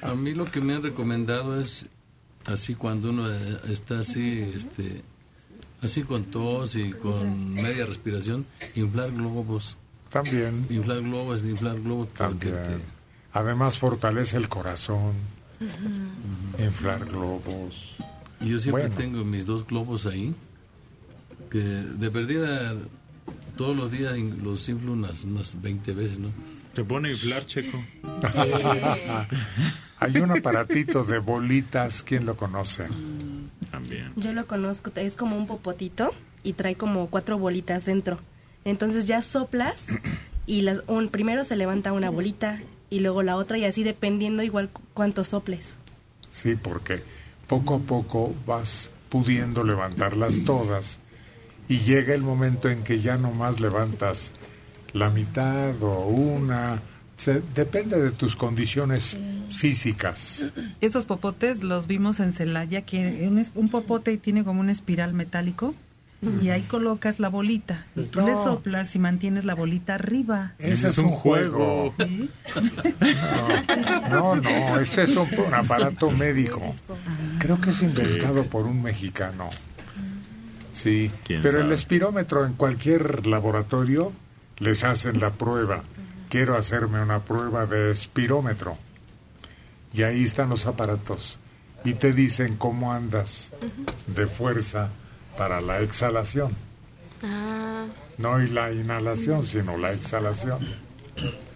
A mí lo que me han recomendado es así cuando uno eh, está así, este, así con tos y con media respiración, inflar globos. También. Inflar globos, inflar globos. También. Además fortalece el corazón, inflar globos. yo siempre Bueno. tengo mis dos globos ahí, que de perdida todos los días los inflo unas, unas 20 veces, ¿no? Te pone a inflar, Checo. (laughs) Hay un aparatito de bolitas, ¿quién lo conoce? También. Yo lo conozco, es como un popotito y trae como cuatro bolitas dentro. Entonces ya soplas y las, un, primero se levanta una bolita y luego la otra y así dependiendo igual cu- cuánto soples. Sí, porque poco a poco vas pudiendo levantarlas todas y llega el momento en que ya nomás levantas la mitad o una. Se- depende de tus condiciones físicas. Esos popotes los vimos en Celaya, que un, es- un popote tiene como un espiral metálico y ahí colocas la bolita. Y tú le No. soplas y mantienes la bolita arriba. Ese es un juego. ¿Sí? No, no, este es un, un aparato médico. Creo que es inventado por un mexicano. Sí, ¿Quién pero el espirómetro en cualquier laboratorio les hacen la prueba. Quiero hacerme una prueba de espirómetro. Y ahí están los aparatos. Y te dicen cómo andas de fuerza para la exhalación. Ah, No y la inhalación, sino la exhalación.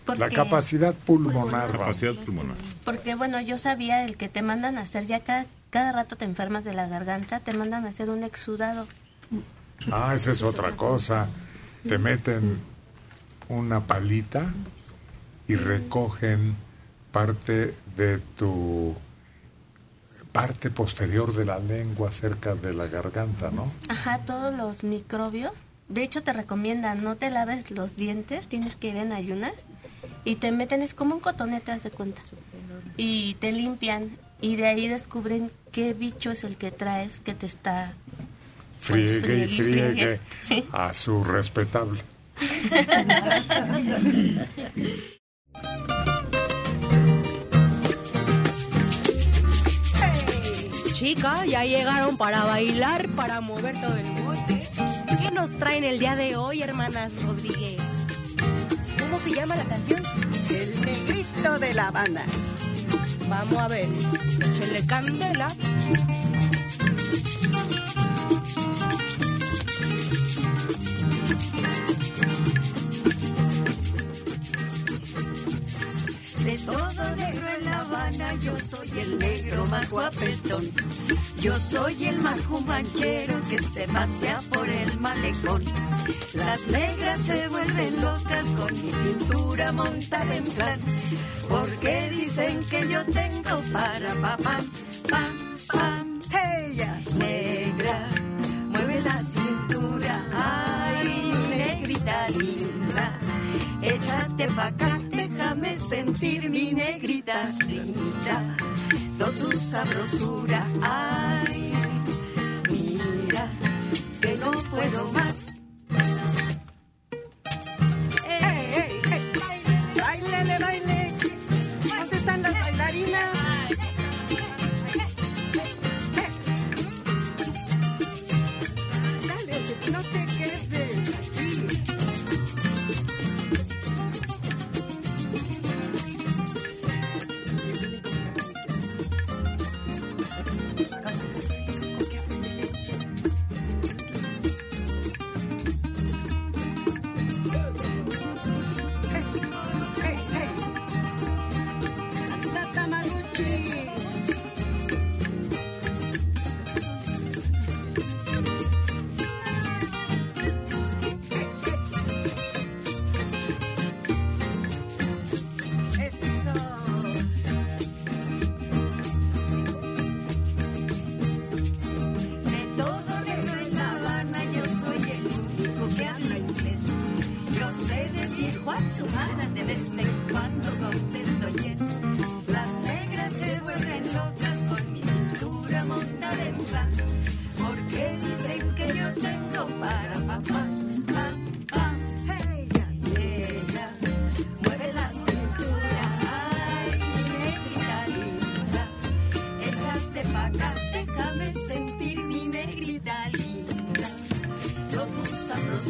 ¿Por La capacidad pulmonar. Capacidad pulmonar. porque bueno, yo sabía el que te mandan a hacer, ya cada, cada rato te enfermas de la garganta, te mandan a hacer un exudado. Ah, esa es otra cosa. Te meten una palita y recogen parte de tu parte posterior de la lengua cerca de la garganta, ¿no? Ajá, todos los microbios. De hecho, te recomiendan no te laves los dientes, tienes que ir en ayunas y te meten, es como un cotonete, haz de cuenta. Y te limpian y de ahí descubren qué bicho es el que traes que te está. Friegue y friegue, Sí. a su respetable. Chicas, ya llegaron para bailar, para mover todo el bote. ¿Qué nos traen el día de hoy, hermanas Rodríguez? ¿Cómo se llama la canción? El negrito de La Habana. Vamos a ver. Échele candela. Todo negro en La Habana, yo soy el negro más guapetón. Yo soy el más cumanchero que se pasea por el malecón. Las negras se vuelven locas con mi cintura montada en plan. Porque dicen que yo tengo para pa pam, pam. Ella, negra, mueve la cintura. Ay, mi negrita linda. Échate pa' acá, déjame sentir mi negrita linda. Toda tu sabrosura, ay, mira, que no puedo más.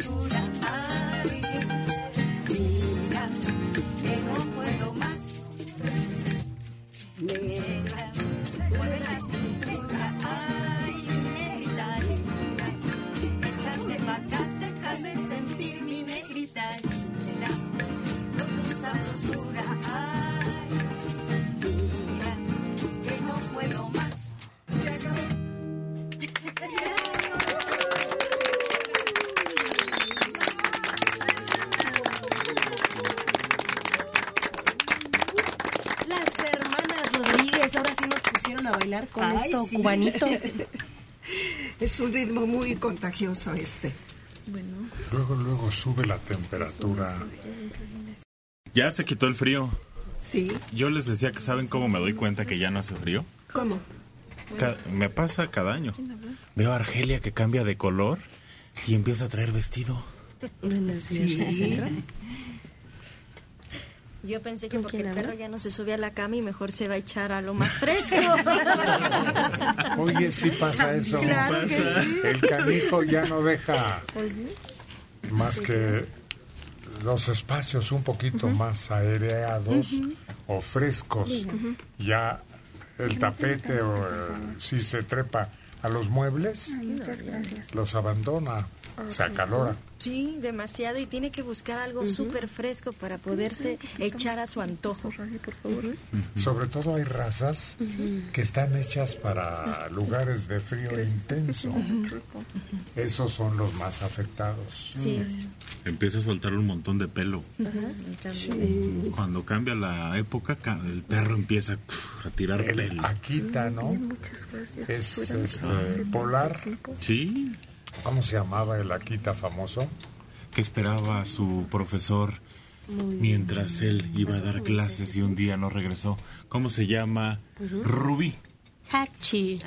突然 con Ay, esto sí. cubanito. (laughs) es un ritmo muy contagioso este. Luego, luego sube la temperatura. Ya se quitó el frío. Sí. Yo les decía que saben cómo me doy cuenta que ya no hace frío. ¿Cómo? Ca- me pasa cada año. Veo a Argelia que cambia de color y empieza a traer vestido. Sí. Yo pensé que porque el perro ya no se sube a la cama y mejor se va a echar a lo más fresco. (laughs) Oye, sí pasa eso. Claro que sí. El canijo ya no deja más que los espacios un poquito más aireados Ujú. o frescos. Ya el tapete o eh, si se trepa a los muebles, los abandona, se acalora. Sí, demasiado y tiene que buscar algo súper fresco para poderse echar a su antojo. Sobre todo hay razas que están hechas para (laughs) lugares de frío intenso. Esos son los más afectados. Sí. Empieza a soltar un montón de pelo. Cuando cambia la época, ca- el perro empieza a tirar El pelo. Akita, ¿no? Es este, polar. Sí. ¿Cómo se llamaba el Akita famoso? Que esperaba a su profesor mientras él iba a dar clases y un día no regresó. ¿Cómo se llama? Rubí. Hachi.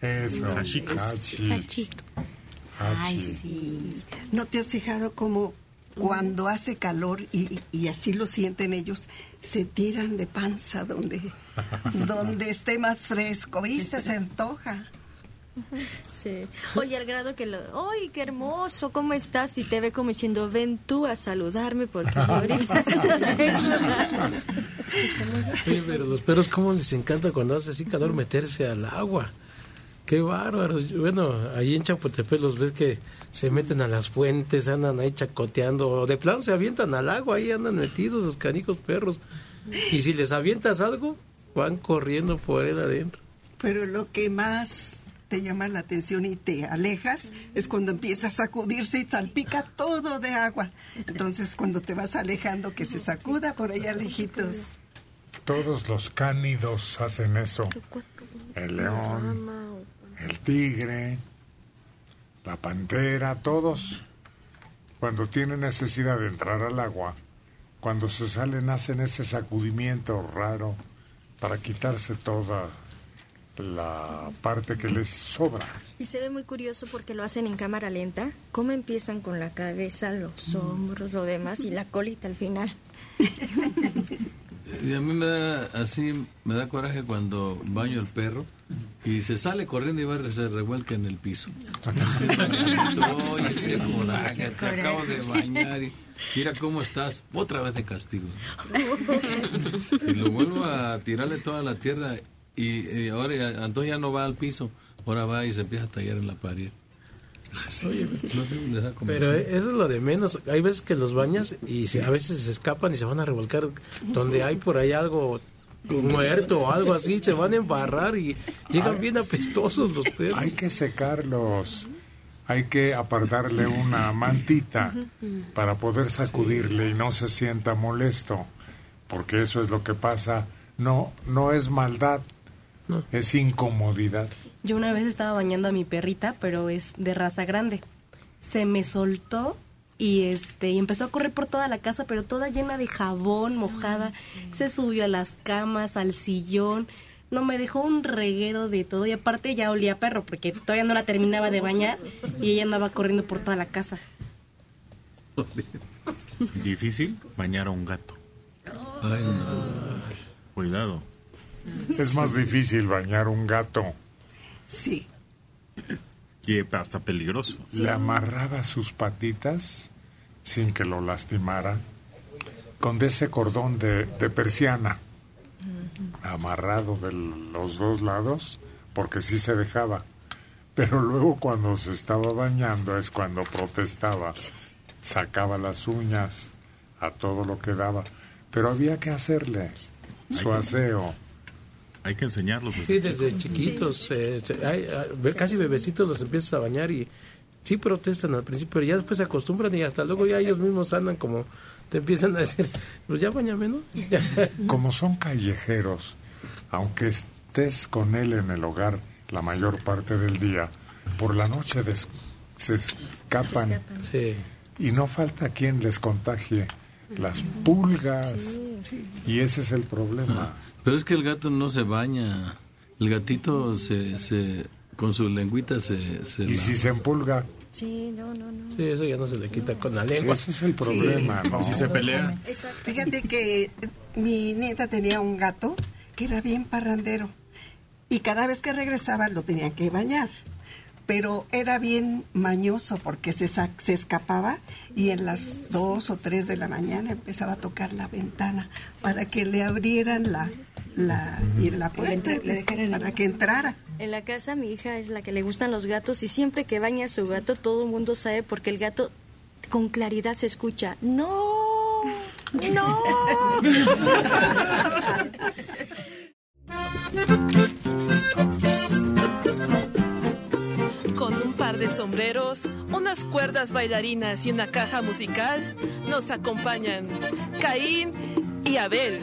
Eso. Hachi. Hachi. Hachi. Ay, sí. ¿No te has fijado cómo cuando hace calor y, y así lo sienten ellos, se tiran de panza donde, (laughs) donde esté más fresco? ¿Viste? Se antoja. (laughs) Sí. Oye, al grado que lo... ¡Ay, qué hermoso! ¿Cómo estás? Y te ve como diciendo, ven tú a saludarme porque ahorita... (laughs) Oye, pero los perros, ¿cómo les encanta cuando hace así calor meterse al agua? Qué bárbaros. Bueno, ahí en Chapultepec los ves que se meten a las fuentes, andan ahí chacoteando, o de plano se avientan al agua, ahí andan metidos los canijos perros. Y si les avientas algo, van corriendo por él adentro. Pero lo que más te llama la atención y te alejas es cuando empiezas a sacudirse y salpica todo de agua. Entonces, cuando te vas alejando, que se sacuda por allá lejitos. Todos los cánidos hacen eso. El león, el tigre, la pantera, todos. Cuando tienen necesidad de entrar al agua, cuando se salen hacen ese sacudimiento raro para quitarse toda la parte que les sobra. Y se ve muy curioso porque lo hacen en cámara lenta. ¿Cómo empiezan con la cabeza, los hombros, lo demás y la colita al final? Y a mí me da así, me da coraje cuando baño el perro y se sale corriendo y va a se revuelca en el piso. (laughs) Oye, qué coraje, te acabo de bañar y mira cómo estás, otra vez de castigo. (laughs) Y lo vuelvo a tirarle toda la tierra y, y ahora ya- entonces ya no va al piso, ahora va y se empieza a tallar en la pared. Oye, No les Pero eso es lo de menos. Hay veces que los bañas y se- a veces se escapan y se van a revolcar donde hay por ahí algo muerto o algo así, se van a embarrar y llegan bien apestosos los perros. Hay que secarlos. Hay que apartarle una mantita para poder sacudirle y no se sienta molesto, porque eso es lo que pasa. No, no es maldad, es incomodidad. Yo una vez estaba bañando a mi perrita, pero es de raza grande. Se me soltó y este y empezó a correr por toda la casa, pero toda llena de jabón, mojada. Se subió a las camas, al sillón. No, me dejó un reguero de todo y aparte ya olía a perro porque todavía no la terminaba de bañar y ella andaba corriendo por toda la casa. (laughs) Difícil bañar a un gato. Ay, no. Cuidado. Es más difícil bañar un gato. Sí. Y hasta peligroso. Le amarraba sus patitas sin que lo lastimara con ese cordón de, de persiana amarrado de los dos lados porque sí se dejaba. Pero luego cuando se estaba bañando es cuando protestaba. Sacaba las uñas a todo lo que daba. Pero había que hacerle su aseo. Hay que enseñarlos. Sí, desde chiquitos, eh, se- hay- ve- casi bebecitos los empiezas a bañar y sí protestan al principio, pero ya después se acostumbran y hasta luego ya ellos mismos andan como te empiezan a decir, pues ya bañame, ¿no? (laughs) Como son callejeros, aunque estés con él en el hogar la mayor parte del día, por la noche des- se escapan Sí. y no falta quien les contagie las pulgas. Y ese es el problema. Pero es que el gato no se baña. El gatito se, se con su lengüita se... se Y la- si se empulga, Sí, no, no, no. Sí, eso ya no se le quita con la lengua. ese es el problema, ¿no? Si se pelea. Fíjate que mi nieta tenía un gato que era bien parrandero y cada vez que regresaba lo tenía que bañar. Pero era bien mañoso porque se, se escapaba y en las dos o tres de la mañana empezaba a tocar la ventana para que le abrieran la, la, y la puerta para que entrara. En la casa mi hija es la que le gustan los gatos y siempre que baña a su gato todo el mundo sabe porque el gato con claridad se escucha, no, no. (laughs) sombreros, unas cuerdas bailarinas y una caja musical, nos acompañan Caín y Abel.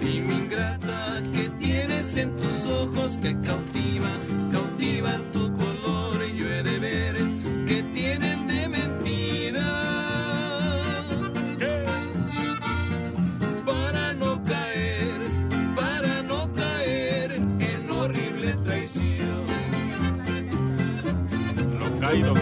Dime ingrata que tienes en tus ojos que cautivas, cautivan tu color Caído,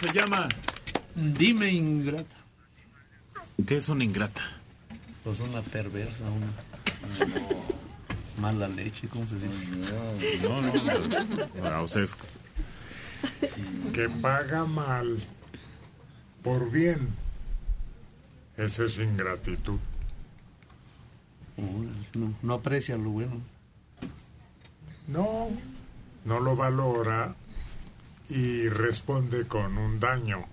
se llama. Dime ingrata. ¿Qué es una ingrata? Pues una perversa, una, mala leche, ¿cómo se dice? No, no, no. Que paga mal por bien. Esa es ingratitud. No, no aprecia lo bueno. No, no lo valora responde con un daño.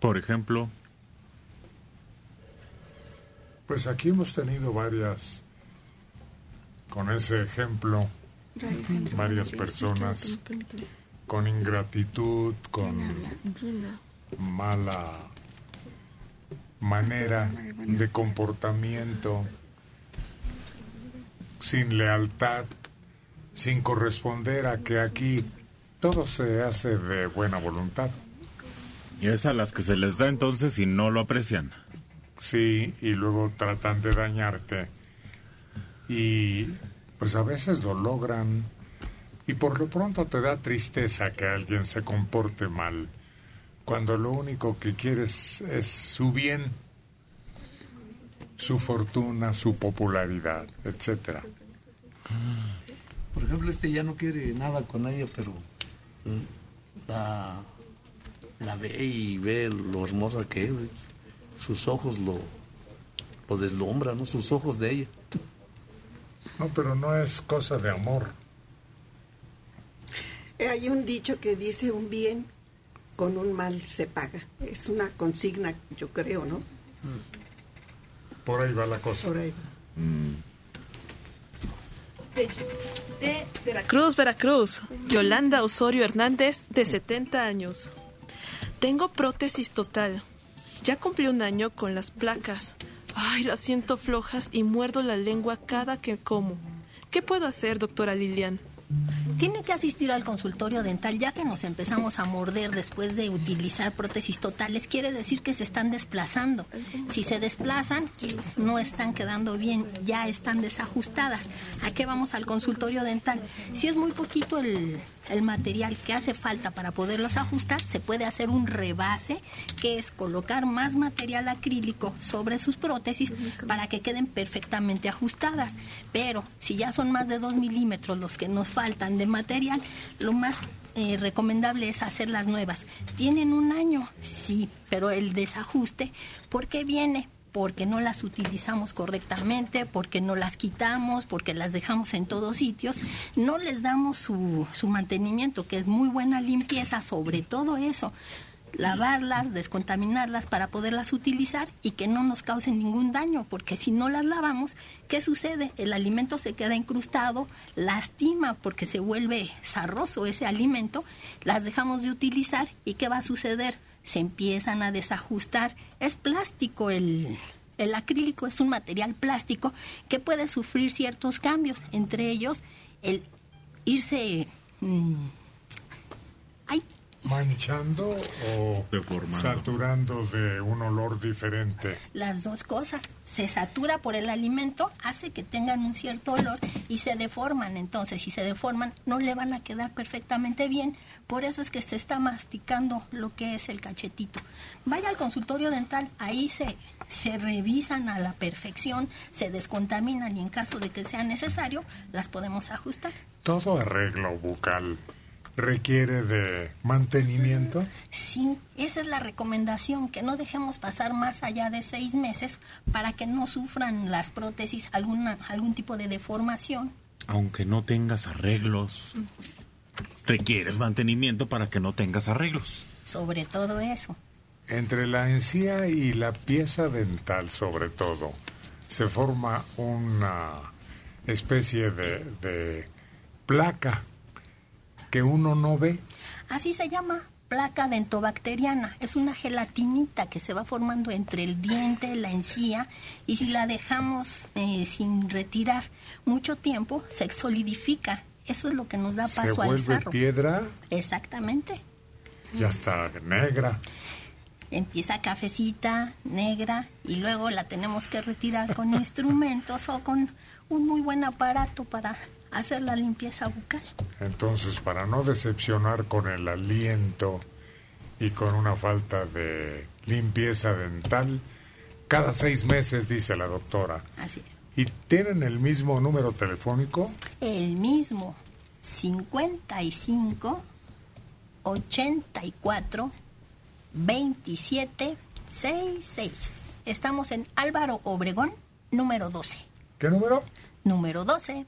Por ejemplo, Pues aquí hemos tenido varias, con ese ejemplo, varias personas con ingratitud, con mala manera de comportamiento, sin lealtad, sin corresponder a que aquí todo se hace de buena voluntad. y es a las que se les da entonces y no lo aprecian. Sí, y luego tratan de dañarte. Y pues a veces lo logran. Y por lo pronto te da tristeza que alguien se comporte mal, cuando lo único que quieres es su bien, su fortuna, su popularidad, etcétera. Por ejemplo, este ya no quiere nada con ella, pero la, la ve y ve lo hermosa que es. Sus ojos lo, lo deslumbran, ¿no? Sus ojos de ella. No, pero no es cosa de amor. Eh, Hay un dicho que dice un bien con un mal se paga. Es una consigna, yo creo, ¿no? Por ahí va la cosa. Por ahí. De Veracruz, Veracruz. Yolanda Osorio Hernández, de 70 años. Tengo prótesis total. Ya cumplí un año con las placas. Ay, las siento flojas y muerdo la lengua cada que como. ¿Qué puedo hacer, doctora Lilian? Tiene que asistir al consultorio dental ya que nos empezamos a morder después de utilizar prótesis totales. Quiere decir que se están desplazando. Si se desplazan, no están quedando bien, ya están desajustadas. ¿A qué vamos al consultorio dental? Si es muy poquito el, el material que hace falta para poderlos ajustar, se puede hacer un rebase, que es colocar más material acrílico sobre sus prótesis para que queden perfectamente ajustadas. Pero si ya son más de 2 milímetros los que nos faltan de material, lo más eh, recomendable es hacer las nuevas. ¿Tienen un año? Sí, pero el desajuste, ¿por qué viene? Porque no las utilizamos correctamente, porque no las quitamos, porque las dejamos en todos sitios, no les damos su, su mantenimiento, que es muy buena limpieza, sobre todo eso, lavarlas, descontaminarlas para poderlas utilizar y que no nos causen ningún daño, porque si no las lavamos, ¿qué sucede? El alimento se queda incrustado, lastima porque se vuelve sarroso ese alimento, las dejamos de utilizar y ¿qué va a suceder? Se empiezan a desajustar, es plástico el, el acrílico es un material plástico que puede sufrir ciertos cambios, entre ellos el irse... mm, ay, ¿Manchando o saturando de un olor diferente? las dos cosas. Se satura por el alimento, hace que tengan un cierto olor y se deforman. Entonces, si se deforman, no le van a quedar perfectamente bien. Por eso es que se está masticando lo que es el cachetito. Vaya al consultorio dental, ahí se, se revisan a la perfección, se descontaminan y en caso de que sea necesario, las podemos ajustar. ¿Todo arreglo bucal requiere de mantenimiento? Sí, esa es la recomendación, que no dejemos pasar más allá de seis meses para que no sufran las prótesis alguna, algún tipo de deformación. Aunque no tengas arreglos, requieres mantenimiento para que no tengas arreglos. Sobre todo eso. Entre la encía y la pieza dental, sobre todo, se forma una especie de, de placa que uno no ve. Así se llama placa dentobacteriana. Es una gelatinita que se va formando entre el diente, la encía, y si la dejamos eh, sin retirar mucho tiempo, se solidifica. Eso es lo que nos da Se paso al vuelve sarro. piedra, Exactamente. ya está negra. Empieza cafecita, negra, y luego la tenemos que retirar con (laughs) instrumentos o con un muy buen aparato para hacer la limpieza bucal. Entonces, para no decepcionar con el aliento y con una falta de limpieza dental, cada seis meses, dice la doctora. Así es. ¿Y tienen el mismo número telefónico? El mismo 55 84 27 66. Estamos en Álvaro Obregón, número 12. ¿Qué número? Número 12.